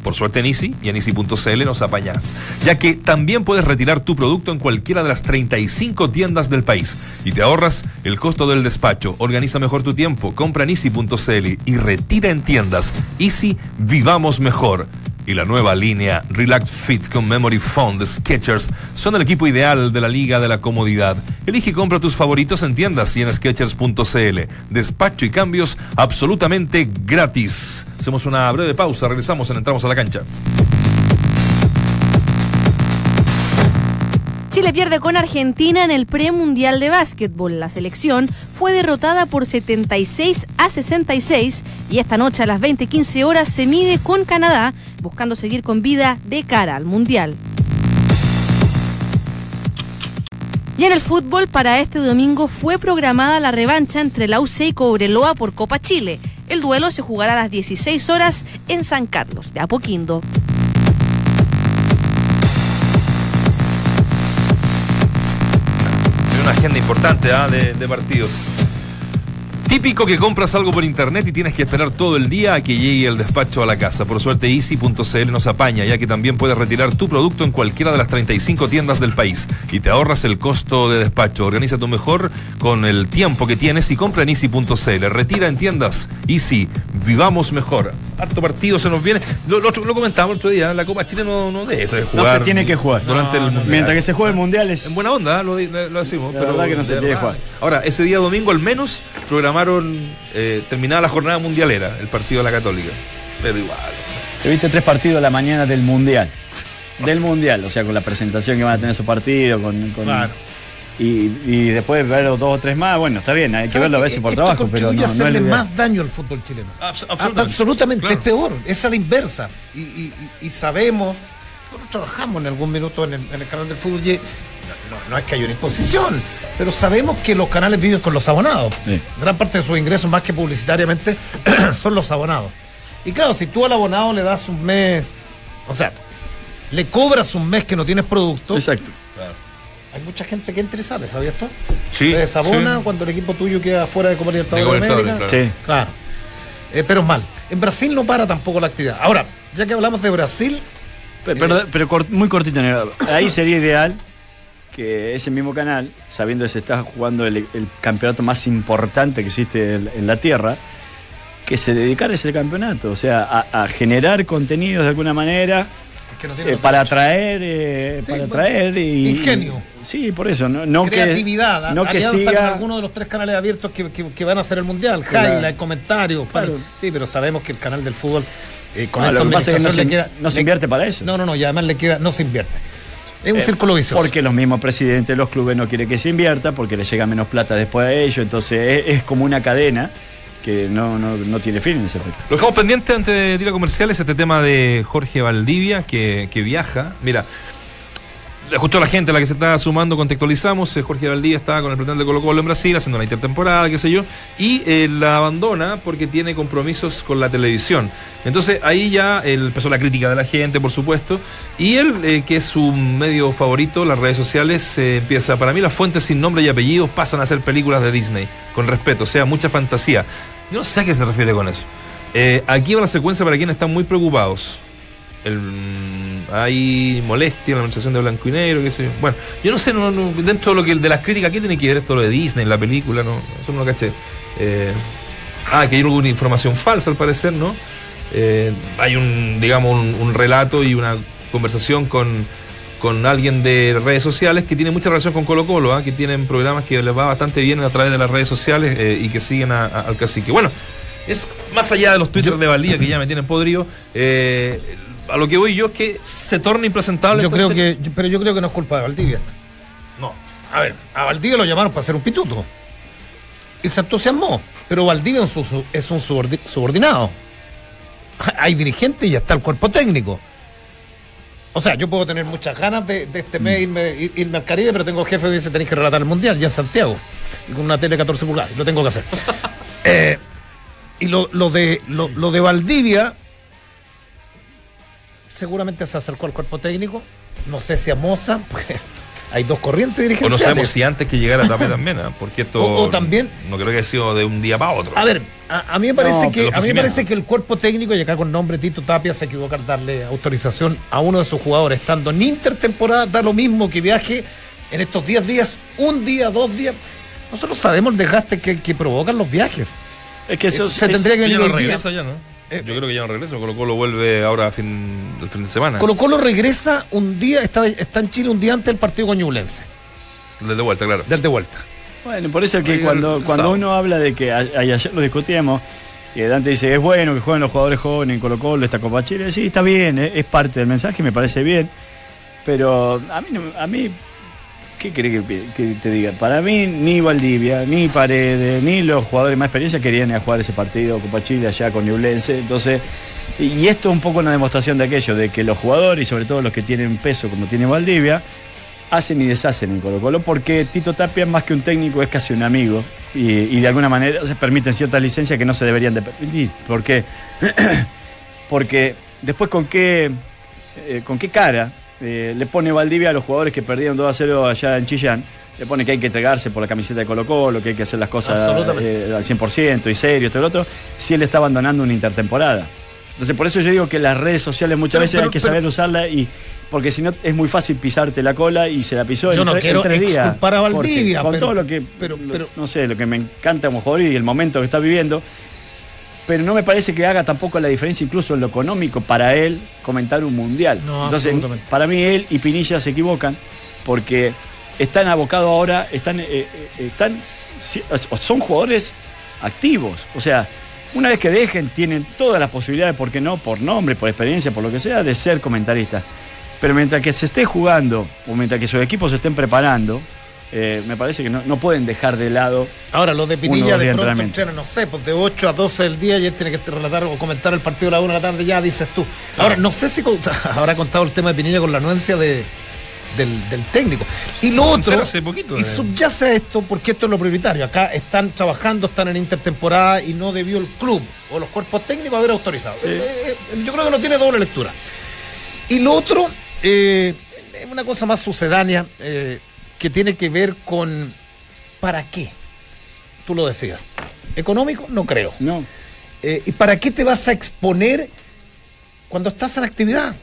Por suerte en Easy y en Easy.cl nos apañás, ya que también puedes retirar tu producto en cualquiera de las 35 tiendas del país y te ahorras el costo del despacho. Organiza mejor tu tiempo, compra en Easy.cl y retira en tiendas. Easy, vivamos mejor. Y la nueva línea Relax Fit con Memory Foam de Skechers son el equipo ideal de la Liga de la Comodidad. Elige y compra tus favoritos en tiendas y en Skechers.cl. Despacho y cambios absolutamente gratis. Hacemos una breve pausa, regresamos en Entramos a la Cancha. Chile pierde con Argentina en el premundial de básquetbol. La selección fue derrotada por 76 a 66 y esta noche a las 20:15 horas se mide con Canadá buscando seguir con vida de cara al mundial. Y en el fútbol, para este domingo fue programada la revancha entre la UC y Cobreloa por Copa Chile. El duelo se jugará a las 16 horas en San Carlos de Apoquindo. Una agenda importante ¿ah? de, de partidos. Típico que compras algo por internet y tienes que esperar todo el día a que llegue el despacho a la casa. Por suerte, Easy.cl nos apaña, ya que también puedes retirar tu producto en cualquiera de las 35 tiendas del país y te ahorras el costo de despacho. Organiza tu mejor con el tiempo que tienes y compra en Easy.cl. Retira en tiendas Easy. Vivamos mejor. Harto partido se nos viene. Lo, lo, lo comentamos el otro día. La Copa Chile no, no debe ser jugar. No se tiene que jugar. Durante el mundial. Mientras que se juegue el mundial es. En buena onda, lo, lo decimos. La pero verdad que no se de tiene que jugar. Ahora, ese día domingo al menos programaron eh, terminada la jornada mundialera, el partido de la Católica. Pero igual, o sea, Te viste tres partidos a la mañana del mundial. Del mundial, o sea, con la presentación que van a tener esos partidos, con. con- Claro. y, y después ver dos o tres más, bueno, está bien, hay que verlo a veces por Esto trabajo, pero no, no hacerle ideal. más daño al fútbol chileno. Abs- absolutamente. Absolutamente, Claro. es peor, es a la inversa. Y, y- y- y sabemos, nosotros trabajamos en algún minuto en el, en el canal del fútbol y no, es que haya una imposición, pero sabemos que los canales viven con los abonados. Sí. Gran parte de sus ingresos, más que publicitariamente, son los abonados. Y claro, si tú al abonado le das un mes, o sea, le cobras un mes que no tienes producto, Exacto. hay mucha gente que entra y sale, ¿sabías tú? Sí, Se desabona sí. cuando el equipo tuyo queda fuera de Copa Libertadores De América. Libertadores, Sí. Claro. Eh, pero es mal. En Brasil no para tampoco la actividad. Ahora, ya que hablamos de Brasil, Pero, pero- pero cort- muy cortito. Ahí sería ideal que ese mismo canal, sabiendo que se está jugando el, el campeonato más importante que existe en, en la Tierra, que se dedicara a ese campeonato, o sea, a, a generar contenidos de alguna manera es que no tiene eh, para atraer, eh, Sí, para atraer y ingenio. Sí, por eso, no, no creatividad, que no que siga alguno de los tres canales abiertos que, que- que van a hacer el mundial, Claro. highlight, comentarios, para- sí, pero sabemos que el canal del fútbol eh, con Ah, esta lo que pasa es que no se, queda- no se le- invierte para eso. No, no, no, y además le queda, no se invierte. Es un Eh, círculo vicioso. Porque los mismos presidentes de los clubes no quieren que se invierta, porque les llega menos plata después a ellos, entonces es, es como una cadena que no, no, no tiene fin en ese aspecto. Lo dejamos pendiente antes de ir a comerciales, este tema de Jorge Valdivia, que, que viaja. Mira, justo la gente la que se está sumando, contextualizamos, eh, Jorge Valdivia estaba con el plantel de Colo Colo en Brasil haciendo una intertemporada, qué sé yo, y eh, la abandona porque tiene compromisos con la televisión. Entonces ahí ya eh, empezó la crítica de la gente, por supuesto, y él, eh, que es su medio favorito, las redes sociales, eh, empieza, para mí las fuentes sin nombre y apellidos pasan a ser películas de Disney, con respeto, o sea, mucha fantasía. Yo no sé a qué se refiere con eso. Eh, aquí va la secuencia para quienes están muy preocupados. El, hay molestia en la administración de blanco y negro, qué sé yo. Bueno, yo no sé, no, no, dentro de lo que de las críticas, ¿qué tiene que ver esto lo de Disney, la película? No, eso no lo caché. Eh, ah, que hay alguna información falsa al parecer, ¿no? Eh, hay un, digamos, un, un relato y una conversación con, con alguien de redes sociales que tiene mucha relación con Colo Colo, ¿ah? que tienen programas que les va bastante bien a través de las redes sociales eh, y que siguen a- a- al cacique. Bueno, es más allá de los twitters de Valdía que ya me tienen podrido, eh, a lo que voy yo es que se torna impresentable. Yo creo que, yo- pero yo creo que no es culpa de Valdivia. No. A ver, a Valdivia lo llamaron para hacer un pituto. Y se entusiasmó. Pero Valdivia es un, subordinado. Hay dirigentes y ya está el cuerpo técnico. O sea, yo puedo tener muchas ganas de, de este mes irme, ir- irme al Caribe, pero tengo jefe que dice tenéis que relatar el Mundial ya en Santiago. Y con una tele 14 pulgadas. Lo tengo que hacer. Eh, y lo, lo de, lo, lo de Valdivia, seguramente se acercó al cuerpo técnico. No sé si a Moza, porque hay dos corrientes O no dirigenciales. sabemos si antes que llegara Tapia también, ¿ah? porque esto O- o también- no creo que haya sido de un día para otro. A ver, a, a mí me parece No, que el a mí me parece que el cuerpo técnico, y acá con nombre Tito Tapia, se equivoca al darle autorización a uno de sus jugadores, estando en intertemporada, da lo mismo que viaje en estos 10 días, un día, dos días. Nosotros sabemos el desgaste que, que provocan los viajes. Es que eso Eh, se es- tendría que ya venir no regresa ya, ¿no? Eh, Yo creo que ya no regresa, Colo Colo vuelve ahora a fin, el fin de semana. Colo Colo regresa un día, está, está en Chile un día antes del partido con Ñublense, Desde vuelta, claro. del de vuelta. Bueno, por eso es que cuando, el cuando uno habla de que a- y ayer lo discutíamos, que Dante dice es bueno que jueguen los jugadores jóvenes en Colo Colo, esta Copa Chile, sí, está bien, eh, es parte del mensaje, me parece bien, pero a mí, no- a mí ¿qué querés que, te diga? Para mí ni Valdivia, ni Paredes, ni los jugadores más experiencia querían ir a jugar ese partido Copa Chile allá con Ñublense, entonces... Y esto es un poco una demostración de aquello, de que los jugadores, y sobre todo los que tienen peso como tiene Valdivia, hacen y deshacen en Colo Colo porque Tito Tapia más que un técnico es casi un amigo y, y de alguna manera se permiten ciertas licencias que no se deberían de permitir. ¿Por qué? porque después con qué, eh, con qué cara eh, le pone Valdivia a los jugadores que perdieron 2 a 0 allá en Chillán le pone que hay que entregarse por la camiseta de Colo Colo, que hay que hacer las cosas eh, al 100% y serio, todo lo otro, si él está abandonando una intertemporada. Entonces, por eso yo digo que las redes sociales muchas Pero- veces pero- hay que pero- saber usarla y porque si no es muy fácil pisarte la cola y se la pisó Yo en, no tre- en quiero tres días. exculpar a Jorge, Valdivia, con todo lo que, pero- lo- no sé, lo que me encanta a y el momento que está viviendo, pero no me parece que haga tampoco la diferencia incluso en lo económico para él comentar un mundial. No, Entonces, para mí él y Pinilla se equivocan porque están abocados ahora, están, eh, eh, están son jugadores activos. O sea, una vez que dejen, tienen todas las posibilidades, ¿por qué no? Por nombre, por experiencia, por lo que sea, de ser comentaristas. Pero mientras que se esté jugando, o mientras que sus equipos se estén preparando, eh, me parece que no, no pueden dejar de lado Ahora, lo de Pinilla de pronto entrenamiento. entrena, no sé, pues de 8 a 12 del día y él tiene que relatar o comentar el partido a la 1 de la tarde, ya dices tú. Ahora, no sé si con- habrá contado el tema de Pinilla con la anuencia de, del, del técnico. Y lo otro, entera hace poquito y de- subyace a esto porque esto es lo prioritario. Acá están trabajando, están en intertemporada y no debió el club o los cuerpos técnicos haber autorizado. Eh, eh, yo creo que no tiene doble lectura. Y lo otro, eh, es una cosa más sucedánea eh, que tiene que ver con ¿para qué? Tú lo decías. ¿Económico? No creo. No. Eh, ¿Y para qué te vas a exponer cuando estás en actividad?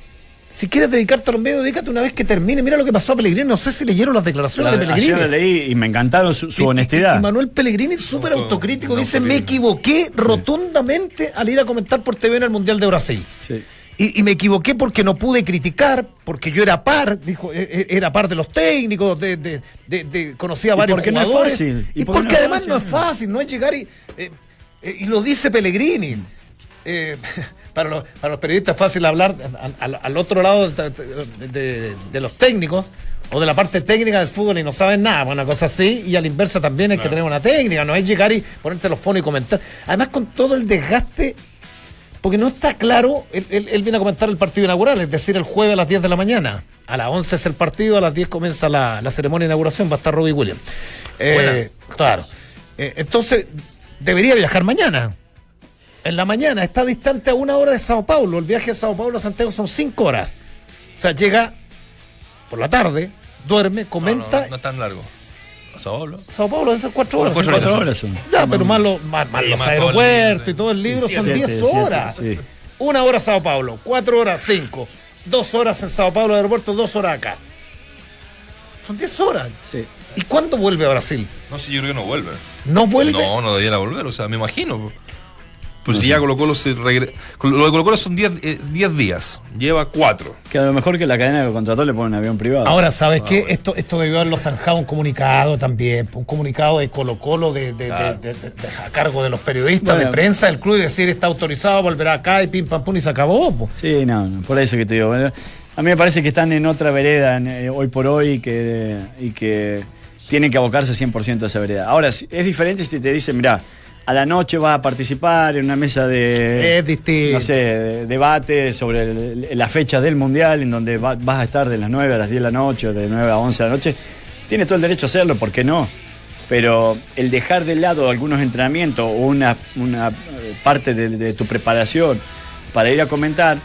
Si quieres dedicarte a los medios, dedícate una vez que termine. Mira lo que pasó a Pellegrini. No sé si leyeron las declaraciones La- de Pellegrini. la leí y me encantaron su, su Y- y- honestidad. Y, Manuel Pellegrini, súper Auto- autocrítico, dice: Me equivoqué rotundamente al ir a comentar por TV en el Mundial de Brasil. Sí. Y, y me equivoqué porque no pude criticar, porque yo era par, dijo, eh, eh, era par de los técnicos, de, de- de- de- conocía a Y varios porque no es jugadores. fácil, Y, y porque no además fácil. no es fácil, no es llegar y. eh, eh, y lo dice Pellegrini. Eh, para, los, para los periodistas es fácil hablar al, al- al otro lado de, de- de- de los técnicos o de la parte técnica del fútbol y no saben nada, una cosa así, y a la inversa también hay que tener una técnica, no es llegar y ponerte los fonos y comentar. Además con todo el desgaste porque no está claro, él, él- él viene a comentar el partido inaugural, es decir, el jueves a las 10 de la mañana. A las 11 es el partido, a las 10 comienza la, la ceremonia de inauguración, va a estar Robbie Williams. Eh, claro. Eh, entonces, debería viajar mañana. En la mañana, está distante a una hora de Sao Paulo. El viaje de Sao Paulo a Santiago son 5 horas. O sea, llega por la tarde, duerme, No, comenta. no, no es tan largo. Sao Paulo. Sao Paulo deben ser 4 horas. Cuatro Cuatro horas. son. ya, pero más, lo- más, más los el aeropuertos y todo el libro son Siete, 10 siete, horas. sí. Una hora Sao Paulo, cuatro horas, cinco. Dos horas en Sao Paulo aeropuerto, dos horas acá. Son 10 horas. Sí. ¿Y cuándo vuelve a Brasil? No sé, yo creo que no vuelve. ¿No vuelve? No, no debiera volver, o sea, me imagino. Pues si ya Colo Colo se regresa. Lo de Colo Colo son 10 eh, 10 días, lleva 4. Que a lo mejor que la cadena que contrató le pone un avión privado. Ahora, ¿sabes qué? bueno. Esto, esto debió haberlo zanjado un comunicado también, un comunicado de Colo Colo de, de- Claro. de- de- de- a cargo de los periodistas, Bueno. de prensa del club y decir está autorizado, volverá acá y pim pam pum y se acabó. po. Sí, no, no, por eso que te digo. A mí me parece que están en otra vereda en, eh, hoy por hoy y que, y que tienen que abocarse 100% a esa vereda. Ahora, es diferente si te dicen, mira, a la noche vas a participar en una mesa de, Es no sé, de debate sobre el- la fecha del Mundial, en donde va- vas a estar de las 9 a las 10 de la noche o de 9 a 11 de la noche. Tienes todo el derecho a hacerlo, ¿por qué no? Pero el dejar de lado algunos entrenamientos o una, una eh, parte de, de tu preparación para ir a comentar,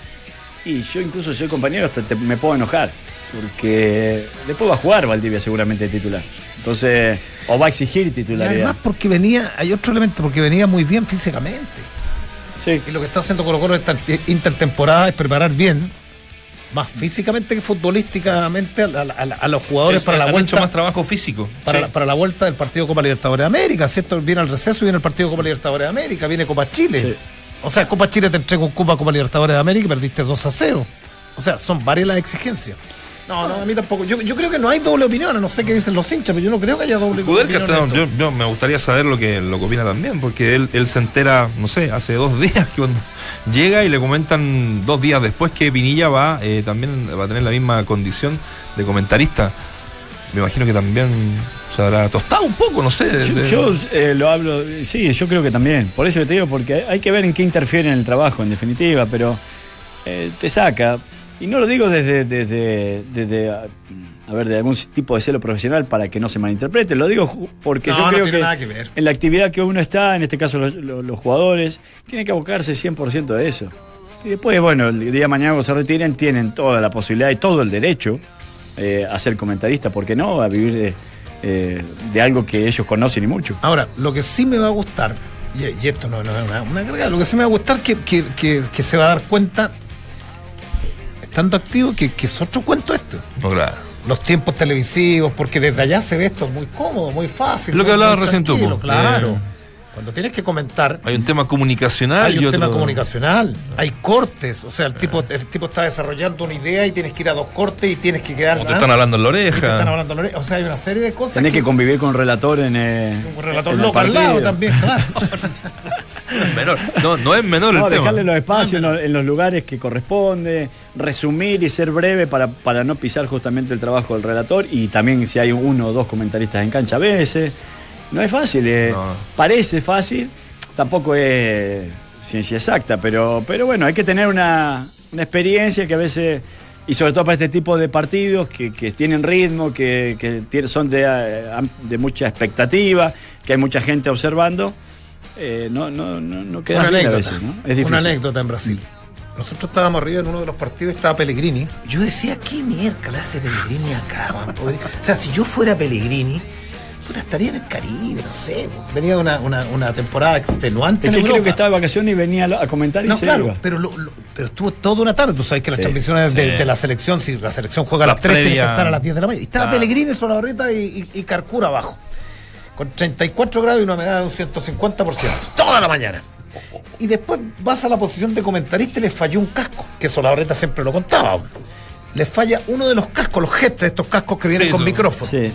y yo incluso soy compañero hasta te- me puedo enojar, porque después va a jugar Valdivia seguramente de titular. Entonces, o va a exigir Y titularidad. además porque venía, hay otro elemento, porque venía muy bien físicamente. Sí. Y lo que está haciendo Colo Colo esta intertemporada es preparar bien, más físicamente que futbolísticamente, a, los jugadores Es- para la han vuelta. hecho más trabajo físico. Para, Sí. la, para la vuelta del partido Copa Libertadores de América, ¿cierto? Viene el receso y viene el partido Copa Libertadores de América, viene Copa Chile. Sí. O sea, Copa Chile te entrega un Copa Copa Libertadores de América y perdiste 2 a 0. O sea, son varias las exigencias. No, no, a mí tampoco. Yo, yo creo que no hay doble opinión, no sé qué dicen los hinchas, pero yo no creo que haya doble Kudelka opinión. está- yo, yo me gustaría saber lo que, lo que opina también, porque él, él se entera, no sé, hace dos días que cuando llega y le comentan dos días después que Pinilla va, eh, también va a tener la misma condición de comentarista. Me imagino que también se habrá tostado un poco, no sé. Yo, de- yo, eh, lo hablo, sí, yo creo que también. Por eso te digo, porque hay- hay que ver en qué interfiere en el trabajo, en definitiva, pero eh, te saca. Y no lo digo desde, desde, desde, a ver, de algún tipo de celo profesional para que no se malinterprete. Lo digo porque No, yo no creo tiene que, nada que ver. en la actividad que uno está, en este caso los, los- los jugadores, tiene que abocarse 100% de eso. Y después, bueno, el día de mañana cuando se retiren, tienen toda la posibilidad y todo el derecho eh, a ser comentarista, ¿por qué no? A vivir de, eh, de algo que ellos conocen y mucho. Ahora, lo que sí me va a gustar, y, y esto no, no es una, una carga, lo que sí me va a gustar que, que, que, que se va a dar cuenta, estando activo, que, que es otro cuento esto. No, claro. Los tiempos televisivos, porque desde allá se ve esto muy cómodo, muy fácil. Lo que hablabas recién tú. Claro. Eh. Cuando tienes que comentar, Hay un tema comunicacional hay y un otro. tema comunicacional, hay cortes, o sea, el tipo, el tipo está desarrollando una idea y tienes que ir a dos cortes y tienes que quedar. O te ¿ah? están hablando en la Y te están oreja. hablando en la oreja. O sea, hay una serie de cosas. Tenés que convivir con un relator en, eh, un relator en el loco al lado también, claro. Menor. No, no es menor No, el tema. dejarle los espacios en los, en los lugares que corresponde, resumir y ser breve para, para no pisar justamente el trabajo del relator y también si hay uno o dos comentaristas en cancha a veces. No es fácil, eh. No. parece fácil, tampoco es ciencia exacta, pero, pero bueno, hay que tener una, una experiencia que a veces, y sobre todo para este tipo de partidos que, que tienen ritmo, que, que son de, eh, de mucha expectativa, que hay mucha gente observando. eh, no, no, no, no queda una bien a anécdota. veces, ¿no? Es difícil. Una anécdota en Brasil. Nosotros estábamos arriba en uno de los partidos y estaba Pellegrini. Yo decía, ¿qué miércoles hace Pellegrini acá, man? O sea, si yo fuera Pellegrini, puta, estaría en el Caribe, no sé. Venía una, una, una temporada extenuante. Es en que creo que estaba de vacaciones y venía a comentar y No, se claro, iba. pero, lo- lo- pero estuvo toda una tarde. Tú sabes que las Sí, transmisiones de, sí. de la selección, si la selección juega a La las 3, tiene que estar a las 10 de la mañana. Y estaba Ah. Pellegrini sobre la barrita y, y, y Carcura abajo. Con 34 grados y una humedad de un 150%. Toda la mañana. Y después vas a la posición de comentarista y le falló un casco, que Solabarreta siempre lo contaba. Le falla uno de los cascos, los gestos, estos cascos que vienen Sí, con eso. micrófono. Sí.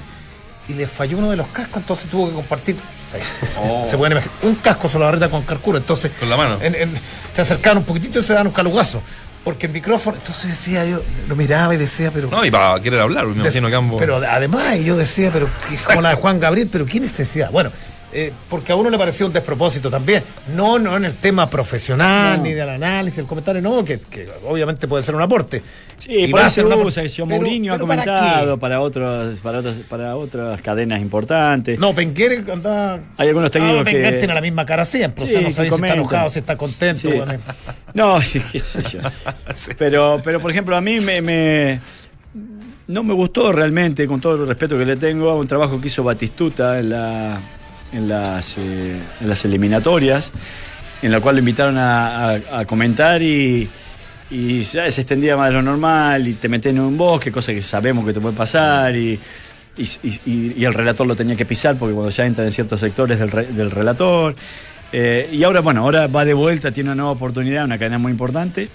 Y le falló uno de los cascos, entonces tuvo que compartir. seis. Se pueden imaginar. Un casco Solabarreta con Carcura. Entonces, Con la mano. en- en- se acercaron un poquitito y se dan un calugazo. Porque el micrófono, entonces decía yo, lo miraba y decía, pero. No, y para querer hablar, me imagino que ambos. Pero además, yo decía, pero como la de Juan Gabriel, pero qué necesidad. Bueno, eh, porque a uno le parecía un despropósito también. No, no en el tema profesional, No. ni del análisis, el comentario, no, que, que obviamente puede ser un aporte. Sí, Y por va a eso ser usa, que si Pero- Mourinho ha pero ¿para comentado qué? para, otros, para, otras, para otras cadenas importantes. No, Wenger andaba. Hay algunos técnicos Ah, que- tiene la misma cara siempre. Sí, o sea, no sabe si está enojado, si está contento. Sí. bueno. No, sí, qué sé yo. Sí. Pero, pero por ejemplo, a mí me, me- no me gustó realmente, con todo el respeto que le tengo, a un trabajo que hizo Batistuta en, la, en, las, eh, en las eliminatorias, en la cual lo invitaron a, a- comentar y, y se, extendía más de lo normal y te metes en un bosque, cosa que sabemos que te puede pasar y, y, el relator lo tenía que pisar porque cuando ya entran en ciertos sectores del, re- del relator. Eh, y ahora, bueno, ahora va de vuelta, tiene una nueva oportunidad, una cadena muy importante.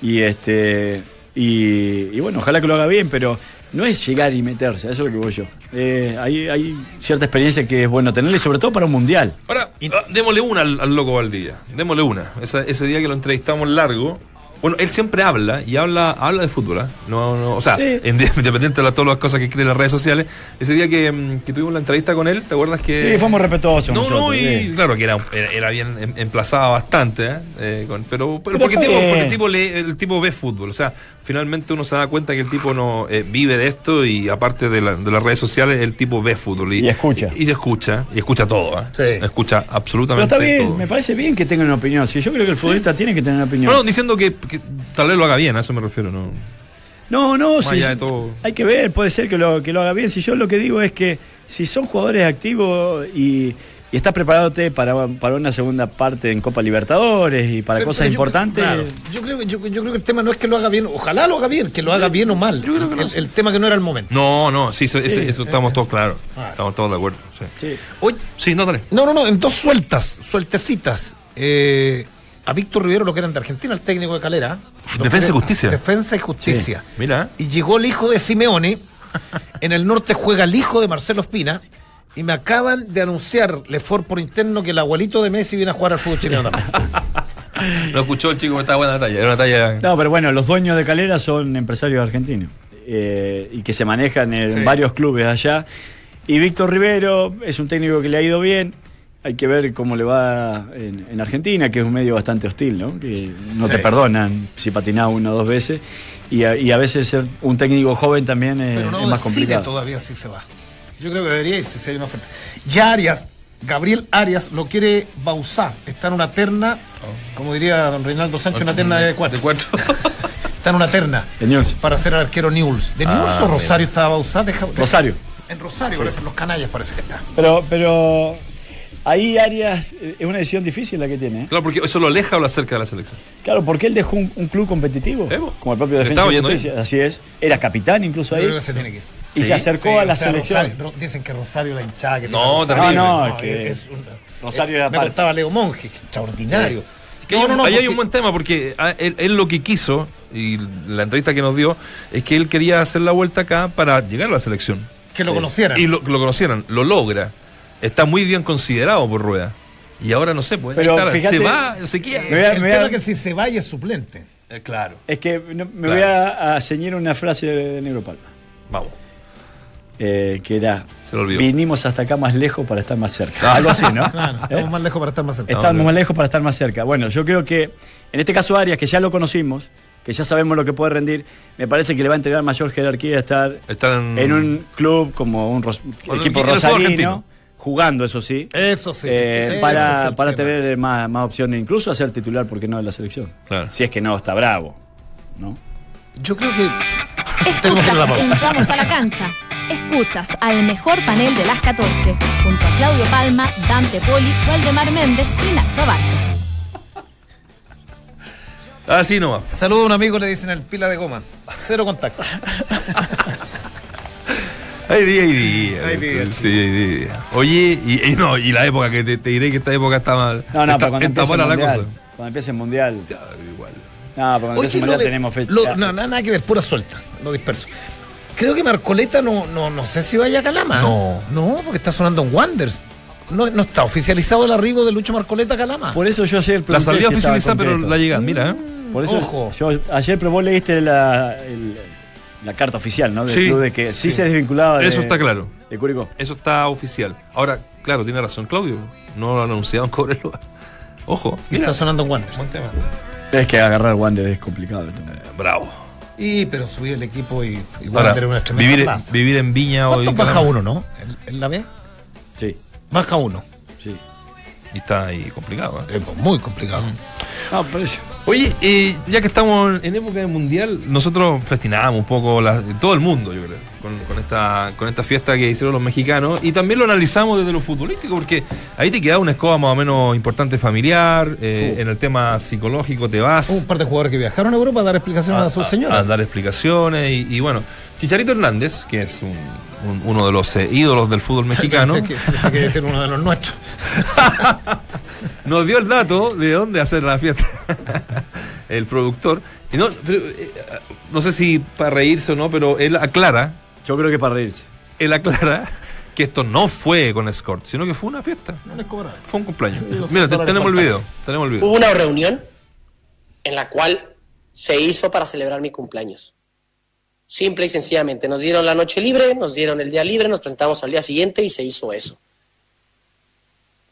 Y este y bueno, ojalá que lo haga bien, pero no es llegar y meterse, a eso es lo que voy yo. Eh, hay, hay cierta experiencia que es bueno tenerla y sobre todo para un mundial. Ahora, ah, démosle una al, al loco Valdivia. Démosle una. Esa- ese día que lo entrevistamos largo. Bueno, él siempre habla y habla habla de fútbol. ¿ah? No, no, o sea, Sí. independiente de todas las cosas que cree en las redes sociales. Ese día que, mm, que tuvimos la entrevista con él, ¿te acuerdas que.? Sí, fuimos respetuosos. No, nosotros, no, y sí. claro que era, era, era bien em- emplazado bastante, ¿eh? Eh, con- pero, pero, Pero porque, el tipo, bien. porque el tipo lee- el tipo ve fútbol, o sea, finalmente uno se da cuenta que el tipo no eh, vive de esto y aparte de, la- de las redes sociales, el tipo ve fútbol Y escucha. Y, y escucha, y escucha todo, ¿eh? Sí. Escucha Pero absolutamente está bien, todo. me parece bien que tengan una opinión. Si yo creo que el futbolista tiene que tener una opinión. No, no, diciendo que, que tal vez lo haga bien, a eso me refiero, ¿no? No, no, todo. hay que ver, puede ser que lo, que lo haga bien. Si yo lo que digo es que si son jugadores activos y, y estás preparándote para, para una segunda parte en Copa Libertadores y para Pero- cosas pero yo- importantes, claro, yo, creo, que- yo, yo creo que el tema no es que lo haga bien, ojalá lo haga bien, que lo haga bien o mal. el, el tema que no era el momento. No, no, sí, eso, ese- Sí. eso estamos todos claros. Ah. Estamos todos de acuerdo. Sí, sí. Oye, Sí, no, dale. no, no, no, en dos sueltas, sueltecitas. Eh, a Víctor Rivero lo que eran de Argentina, el técnico de Calera. Defensa y Justicia. Defensa y justicia. Mira. Y llegó el hijo de Simeone. En el norte juega el hijo de Marcelo Espina. Y me acaban de anunciar, Lefort por interno, que el abuelito de Messi viene a jugar al fútbol chileno también. Lo escuchó el chico, me estaba buena la talla. Era una talla. No, pero bueno, los dueños de Calera son empresarios argentinos eh, y que se manejan en Sí. varios clubes allá. Y Víctor Rivero es un técnico que le ha ido bien. Hay que ver cómo le va en, en Argentina, que es un medio bastante hostil, ¿no? Que no te Sí. perdonan si patinás una o dos veces. Y a, y a veces ser un técnico joven también eh, Pero no es más complicado. todavía si se va. Yo creo que debería irse si hay una oferta. Ya Arias, Gabriel Arias lo quiere Bausá. Está en una terna, como diría don Reinaldo Sánchez, una terna de cuatro. De cuatro. Está en una terna De News. para ser el arquero Newell's. ¿De Ah, Newell's o mira. Rosario estaba Bausá? Deja- deja- Rosario. En Rosario, parece, en los canallas parece que está. Pero, pero ahí Arias eh, es una decisión difícil la que tiene. ¿eh? Claro, porque eso lo aleja o lo acerca de la selección. Claro, porque él dejó un, un club competitivo, Eh, como el propio Defensa estaba Justicia, así es. Era capitán incluso ahí. se tiene que. Y Sí, se acercó Sí, a la o sea, selección. Rosario- dicen que Rosario la hinchada que No, Rosario. No, no, que es un- Rosario era Me parte. contaba Leo Monge, extraordinario. Que hay No, un- no, no, ahí hay un buen tema porque ah, él, él lo que quiso y la entrevista que nos dio es que él quería hacer la vuelta acá para llegar a la selección que lo conocieran. y lo, lo conocieran, lo logra. Está muy bien considerado por Rueda. Y ahora no sé, pues Pero está, fíjate- se va, se queda. Me voy a- el me voy a- tema es que si se vaya es suplente. Eh, claro, Es que no- me Claro. voy a, a ceñir una frase de, de Negro Palma, vamos. eh, que era, Se lo olvidó. vinimos hasta acá más lejos para estar más cerca. Algo así, ¿no? Claro, ¿Eh? estamos más lejos para estar más cerca. Estamos más lejos para estar más cerca. Bueno, yo creo que en este caso Arias, que ya lo conocimos, que ya sabemos lo que puede rendir, me parece que le va a entregar mayor jerarquía estar Estar en, un club como un ros- Bueno, equipo rosarino. Jugando, eso sí, Eso sí. eh, ese- ese para, es para tener más, más opciones, incluso a ser titular, porque no, de la selección. Claro. Si es que no está bravo, ¿no? Yo creo que que Escuchas, entramos a la cancha. Escuchas al mejor panel de las 14, junto a Claudio Palma, Dante Poli, Waldemar Méndez y Nacho Abarca. Así nomás. Saludo a un amigo, le dicen el pila de goma. Cero contacto. Hay día y día. Hay día, Sí, hay día. Oye, y, y no, y la época que te, te diré que esta época está mal. No, no, está, pero cuando está empiece el la mundial, cosa. cuando empiece el mundial, Ya, igual. no, pero cuando empiece el mundial de- tenemos fecha. lo- no, nada, nada que ver, pura suelta, lo disperso. Creo que Marcoleta no, no, no sé si vaya a Calama. No. No, porque está sonando en Wanders. No, no está oficializado el arribo de Lucho Marcoleta a Calama. Por eso yo ayer La salida si oficializada, pero la llegada, mira, ¿eh? Por eso Ojo. yo ayer, pero vos leíste la, el- la carta oficial, ¿no? Del Sí, club de que sí, sí. se desvinculaba de, Eso está claro. de Curicó. Eso está oficial. Ahora, claro, tiene razón Claudio. No lo anunciaron Cobreloa. Ojo, mira. Está sonando en Wanders. Buen tema. Es que agarrar Wander es complicado. entonces. Bravo. Y pero subir el equipo y, y Ahora, Wander es una tremenda vivir, plaza. vivir en Viña hoy. ¿Cuánto baja uno, no? ¿En, en la B? Sí, Baja uno. sí. Y está ahí complicado. ¿eh? Es muy complicado. Por eso. Oye, eh, ya que estamos en época de mundial, nosotros festinábamos un poco la- todo el mundo, yo creo, con, con esta, con esta fiesta que hicieron los mexicanos y también lo analizamos desde lo futbolístico, porque ahí te queda una escoba más o menos importante familiar, eh, en el tema psicológico te vas. Un par de jugadores que viajaron a Europa a dar explicaciones a, sus a señoras. dar explicaciones y, y bueno, Chicharito Hernández, que es un- un- uno de los eh, ídolos del fútbol mexicano, que, que a ser uno de los nuestros. nos dio el dato de dónde hacer la fiesta. el productor. Y no, pero, eh, no sé si para reírse o no, pero él aclara, Yo creo que para reírse. él aclara que esto no fue con escort, sino que fue una fiesta. No les cobraron. Fue un cumpleaños. Mira, te- tenemos el video. Tenemos el video. Hubo una reunión en la cual se hizo para celebrar mi cumpleaños. Simple y sencillamente. Nos dieron la noche libre, nos dieron el día libre, nos presentamos al día siguiente y se hizo eso.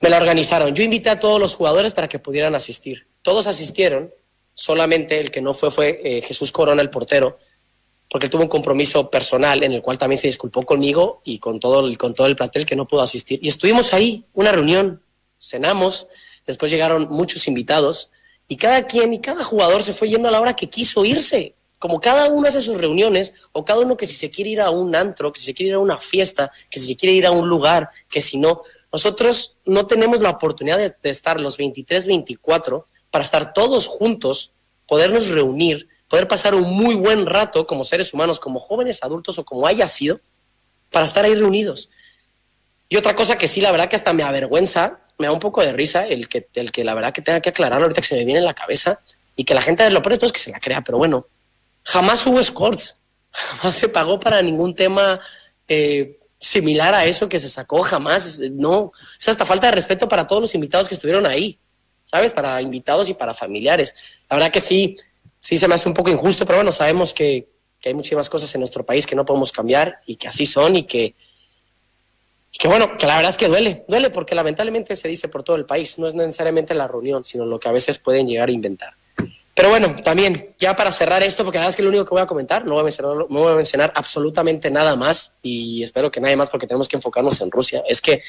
Me la organizaron. Yo invité a todos los jugadores para que pudieran asistir. Todos asistieron, solamente el que no fue fue eh, Jesús Corona, el portero, porque tuvo un compromiso personal en el cual también se disculpó conmigo y con todo, el- con todo el plantel que no pudo asistir. Y estuvimos ahí, una reunión, cenamos, después llegaron muchos invitados y cada quien y cada jugador se fue yendo a la hora que quiso irse. Como cada uno hace sus reuniones, o cada uno que si se quiere ir a un antro, que si se quiere ir a una fiesta, que si se quiere ir a un lugar, que si no. Nosotros no tenemos la oportunidad de, de estar los 23, 24 para estar todos juntos, podernos reunir, poder pasar un muy buen rato como seres humanos, como jóvenes adultos o como haya sido, para estar ahí reunidos. Y otra cosa que sí, la verdad que hasta me avergüenza, me da un poco de risa el que, el que la verdad que tenga que aclararlo ahorita que se me viene en la cabeza y que la gente lo peor de es que se la crea, pero bueno, jamás hubo scores, jamás se pagó para ningún tema eh, similar a eso que se sacó, jamás, no, es hasta falta de respeto para todos los invitados que estuvieron ahí, ¿sabes? Para invitados y para familiares. La verdad que sí, sí se me hace un poco injusto, pero bueno, sabemos que, que hay muchísimas cosas en nuestro país que no podemos cambiar y que así son y que, y que bueno, que la verdad es que duele, duele porque lamentablemente se dice por todo el país, no es necesariamente la reunión, sino lo que a veces pueden llegar a inventar. Pero bueno, también, ya para cerrar esto, porque la verdad es que lo único que voy a comentar, no voy a mencionar, no voy a mencionar absolutamente nada más y espero que nadie más porque tenemos que enfocarnos en Rusia, es que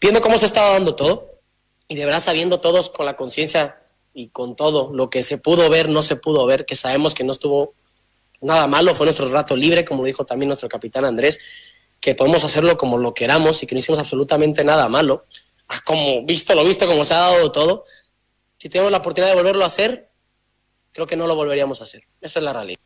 viendo cómo se estaba dando todo y de verdad sabiendo todos con la conciencia y con todo lo que se pudo ver, no se pudo ver, que sabemos que no estuvo nada malo, fue nuestro rato libre, como dijo también nuestro capitán Andrés, que podemos hacerlo como lo queramos y que no hicimos absolutamente nada malo, como visto lo visto, como se ha dado todo, si tenemos la oportunidad de volverlo a hacer, creo que no lo volveríamos a hacer. Esa es la realidad.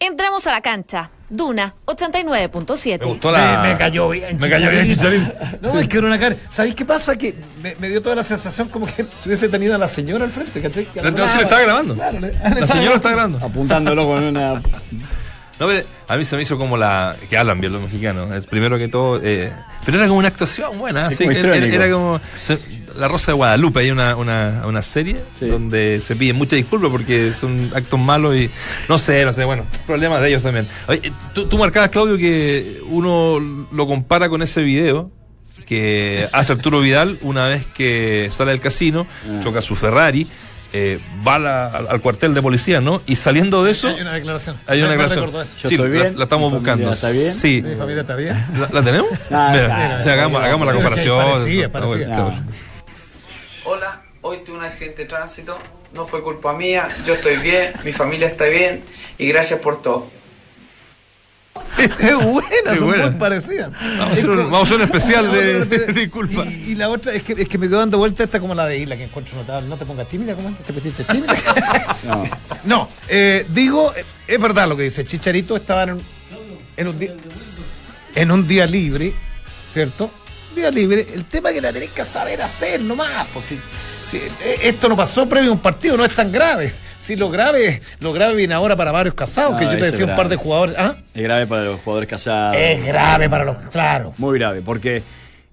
Entramos a la cancha. Duna Me 89.7. gustó la. Me, me cayó bien. Me cayó bien, Chicharito. No, es que era una cara. ¿Sabéis qué pasa? Que me, me dio toda la sensación como que se hubiese tenido a la señora al frente, ¿cachai? Que Entonces le estaba grabando. Claro, le- La señora está grabando. Apuntándolo con una. No, a mí se me hizo como la. que hablan bien los mexicanos. Es primero que todo. eh, pero era como una actuación buena. Es sí, como era, era como. se- la Rosa de Guadalupe, hay una, una, una serie Sí. donde se piden muchas disculpas porque son actos malos y. No sé, no sé, bueno, problemas de ellos también. Oye, tú, tú marcabas, Claudio, que uno lo compara con ese video que hace Arturo Vidal una vez que sale del casino, Ah. choca su Ferrari. Eh, va la- al, al cuartel de policía, ¿no? Y saliendo de eso, Hay una declaración. hay una declaración. Yo Sí, estoy la- bien, La, estamos mi buscando. está bien. Sí. Mi familia está bien. ¿La, la tenemos? Ah, Mira, claro. o sea, hagamos, hagamos la comparación. parecía, Está parecía. bueno, está bueno. Hola, hoy tuve un accidente de tránsito, no fue culpa mía, yo estoy bien, mi familia está bien y gracias por todo. Es buena, Es son buena. muy parecidas. Vamos a hacer un, como- vamos a hacer un especial de, un- disculpa. Y, y la otra es que, es que me quedo dando vuelta esta como la de Isla que encuentro notable. No te pongas tímida, ¿cómo antes te pusiste tímida? No. no, eh, digo, eh, es verdad lo que dice. Chicharito estaba en un, en un día en un día libre, ¿cierto? Día libre. El tema es que la tenés que saber hacer nomás. Pues, si, si, eh, esto no pasó previo a un partido, no es tan grave. Si lo grave, lo grave viene ahora para varios casados, No, que yo te decía un par de jugadores. ¿Ah? Es grave para los jugadores casados. Es grave para los. Claro. Muy grave, porque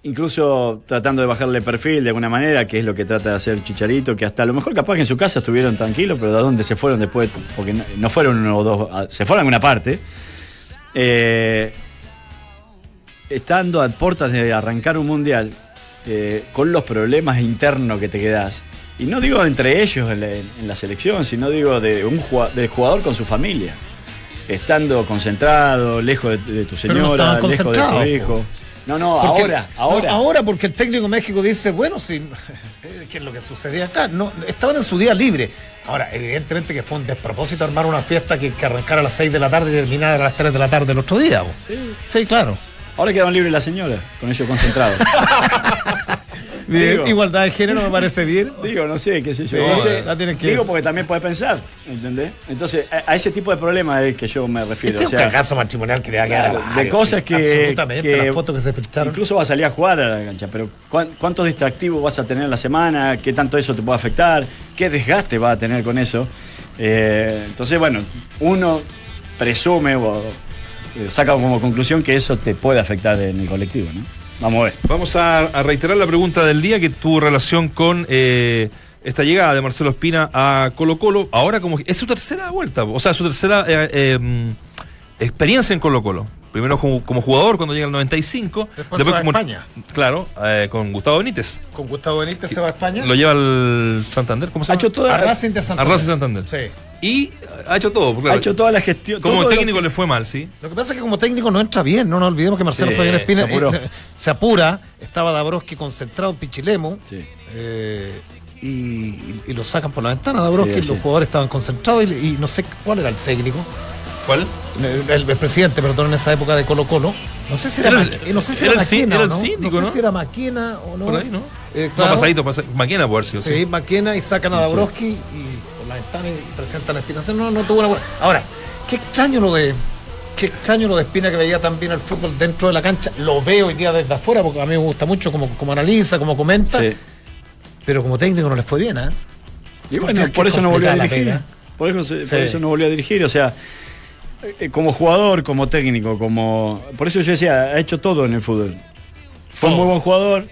incluso tratando de bajarle perfil de alguna manera, que es lo que trata de hacer Chicharito, que hasta a lo mejor capaz que en su casa estuvieron tranquilos, pero ¿de dónde se fueron después? Porque no, fueron uno o dos, a- se fueron a alguna parte. Eh, estando a puertas de arrancar un mundial, eh, con los problemas internos que te quedas, y no digo entre ellos en la, en la selección, sino digo de un del jugador con su familia. Estando concentrado, lejos de, de tu no señora, estaban lejos de tu hijo. No, no, Porque- ahora, no, ahora. ahora, porque el técnico de México dice, bueno, sí, ¿qué es lo que sucedía acá? No, estaban en su día libre. Ahora, evidentemente que fue un despropósito armar una fiesta que, que arrancara a las 6 de la tarde y terminara a las 3 de la tarde el otro día. po. Sí, claro. Ahora quedaron libres las señoras, con ellos concentrados. Digo. Igualdad de género me parece bien. Digo, no sé, qué sé yo. Sí, Entonces, la tienes que- Digo porque también puedes pensar, ¿entendés? Entonces, a, a ese tipo de problemas es que yo me refiero. Este o es un sea, caso matrimonial que le va a quedar a claro, de cosas sí, que, Absolutamente, que las fotos que se filtraron. Incluso va a salir a jugar a la cancha, pero ¿cuán- ¿cuántos distractivos vas a tener en la semana? ¿Qué tanto eso te puede afectar? ¿Qué desgaste vas a tener con eso? Eh, entonces, bueno, uno presume o eh, saca como conclusión que eso te puede afectar en el colectivo, ¿no? Vamos a ver. Vamos a, reiterar la pregunta del día que tuvo relación con eh, esta llegada de Marcelo Espina a Colo Colo. Ahora como es su tercera vuelta, o sea, su tercera eh, eh, experiencia en Colo Colo. Primero como, como jugador cuando llega el 95. Después se va a como- España. Claro, eh, con Gustavo Benítez. Con Gustavo Benítez se va a España. Lo lleva al Santander, ¿cómo se Ha llama? hecho toda, a Racing de A Santander. Racing Santander. Sí. Y ha hecho todo. porque, ha claro, hecho toda la gestión. como técnico que- le fue mal, sí. Lo que pasa es que como técnico no entra bien, no nos olvidemos que Marcelo Sí, Fabián Espina se eh, se apura, estaba Dabrowski concentrado en Pichilemu Sí. eh, y, y- y lo sacan por la ventana. Dabrowski, Sí, sí. los jugadores estaban concentrados y, y no sé cuál era el técnico, ¿Cuál? el, el- el presidente, perdón, en esa época de Colo Colo. No sé si era, Era el- Maqui- no sé si era Maquena era o el no. síndico, no sé ¿no? si era Maquena o no. Por ahí, ¿no? Eh, No, pasadito, pasadito. Maquena puede haber sido, Sí, sí. Maquena y sacan a Dabrowski y por la ventana y presentan a Espina. No, no tuvo una buena. Ahora, qué extraño lo de. Qué extraño lo de Espina que veía también el fútbol dentro de la cancha. Lo veo hoy día desde afuera porque a mí me gusta mucho como, como analiza, como comenta. Sí. Pero como técnico no les fue bien, ¿eh? Y bueno, por eso no volvió a dirigir. Por eso, Sí. por eso no volvió a dirigir. O sea, como jugador, como técnico, como. Por eso yo decía, ha hecho todo en el fútbol. Fue un muy buen jugador,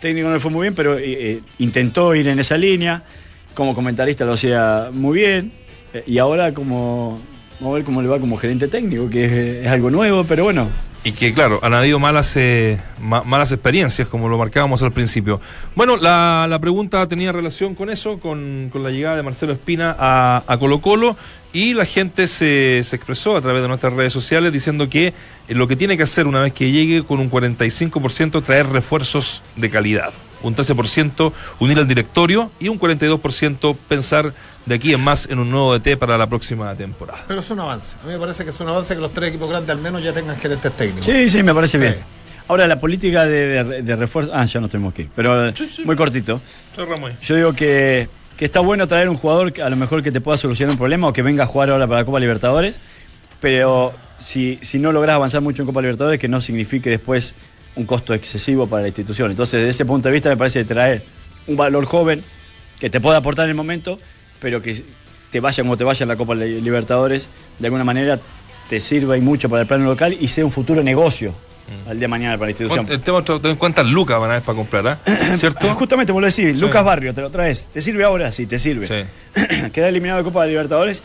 técnico no le fue muy bien, pero eh, eh, intentó ir en esa línea. Como comentarista lo hacía muy bien. eh, y ahora como. Vamos a ver cómo le va como gerente técnico, que es, es algo nuevo, pero bueno, Y que, claro, han habido malas, eh, ma- malas experiencias, como lo marcábamos al principio. Bueno, la, la pregunta tenía relación con eso, con, con la llegada de Marcelo Espina a, a Colo Colo, y la gente se, se expresó a través de nuestras redes sociales diciendo que eh, lo que tiene que hacer una vez que llegue con un 45% traer refuerzos de calidad. un 13% unir al directorio y un 42% pensar de aquí en más en un nuevo DT para la próxima temporada. Pero es un avance. A mí me parece que es un avance que los tres equipos grandes al menos ya tengan gerentes técnicos. Sí, sí, me parece Sí. bien. Ahora, la política de, de- de refuerzo. Ah, ya no tenemos que ir. Pero muy cortito. Yo digo que, que está bueno traer un jugador que a lo mejor que te pueda solucionar un problema o que venga a jugar ahora para la Copa Libertadores. Pero si, si no logras avanzar mucho en Copa Libertadores, que no signifique después un costo excesivo para la institución. Entonces, desde ese punto de vista, me parece traer un valor joven que te pueda aportar en el momento, pero que te vaya como te vaya en la Copa Li- Libertadores, de alguna manera te sirva y mucho para el plano local y sea un futuro negocio al día de mañana para la institución. El tema ten en cuenta Lucas van a ver para comprar, ¿ah? ¿cierto? Justamente, vos lo decís, Lucas Barrio, te lo traes. ¿Te sirve ahora? Sí, te sirve. Sí. Queda eliminado de Copa de Libertadores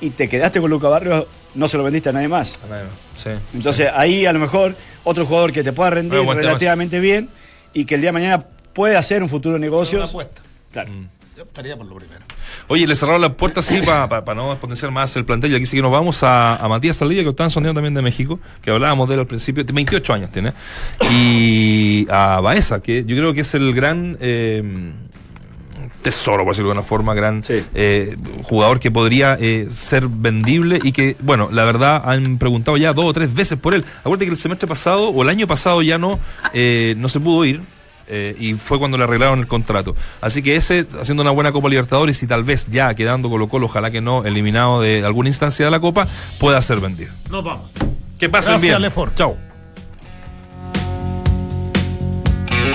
y te quedaste con Lucas Barrio, no se lo vendiste a nadie más. Sí. Entonces ahí a lo mejor otro jugador que te pueda rendir relativamente bien y que el día de mañana puede hacer un futuro negocio. Una apuesta. Yo estaría por lo primero. Oye, le cerraron la puerta así para no potenciar más el plantel. Y aquí sí que nos vamos a, a Matías Saldivia, que está sondeando también de México, que hablábamos de él al principio. 28 años tiene. Y a Baeza, que yo creo que es el gran. eh, tesoro, por decirlo de alguna forma, gran eh, jugador que podría eh, ser vendible y que, bueno, la verdad han preguntado ya dos o tres veces por él. Acuérdate que el semestre pasado o el año pasado ya no, eh, no se pudo ir. Eh, y fue cuando le arreglaron el contrato. Así que ese, haciendo una buena Copa Libertadores y tal vez ya quedando Colo Colo, ojalá que no, eliminado de alguna instancia de la Copa, pueda ser vendido. Nos vamos. Que pasen Gracias, bien. Chao.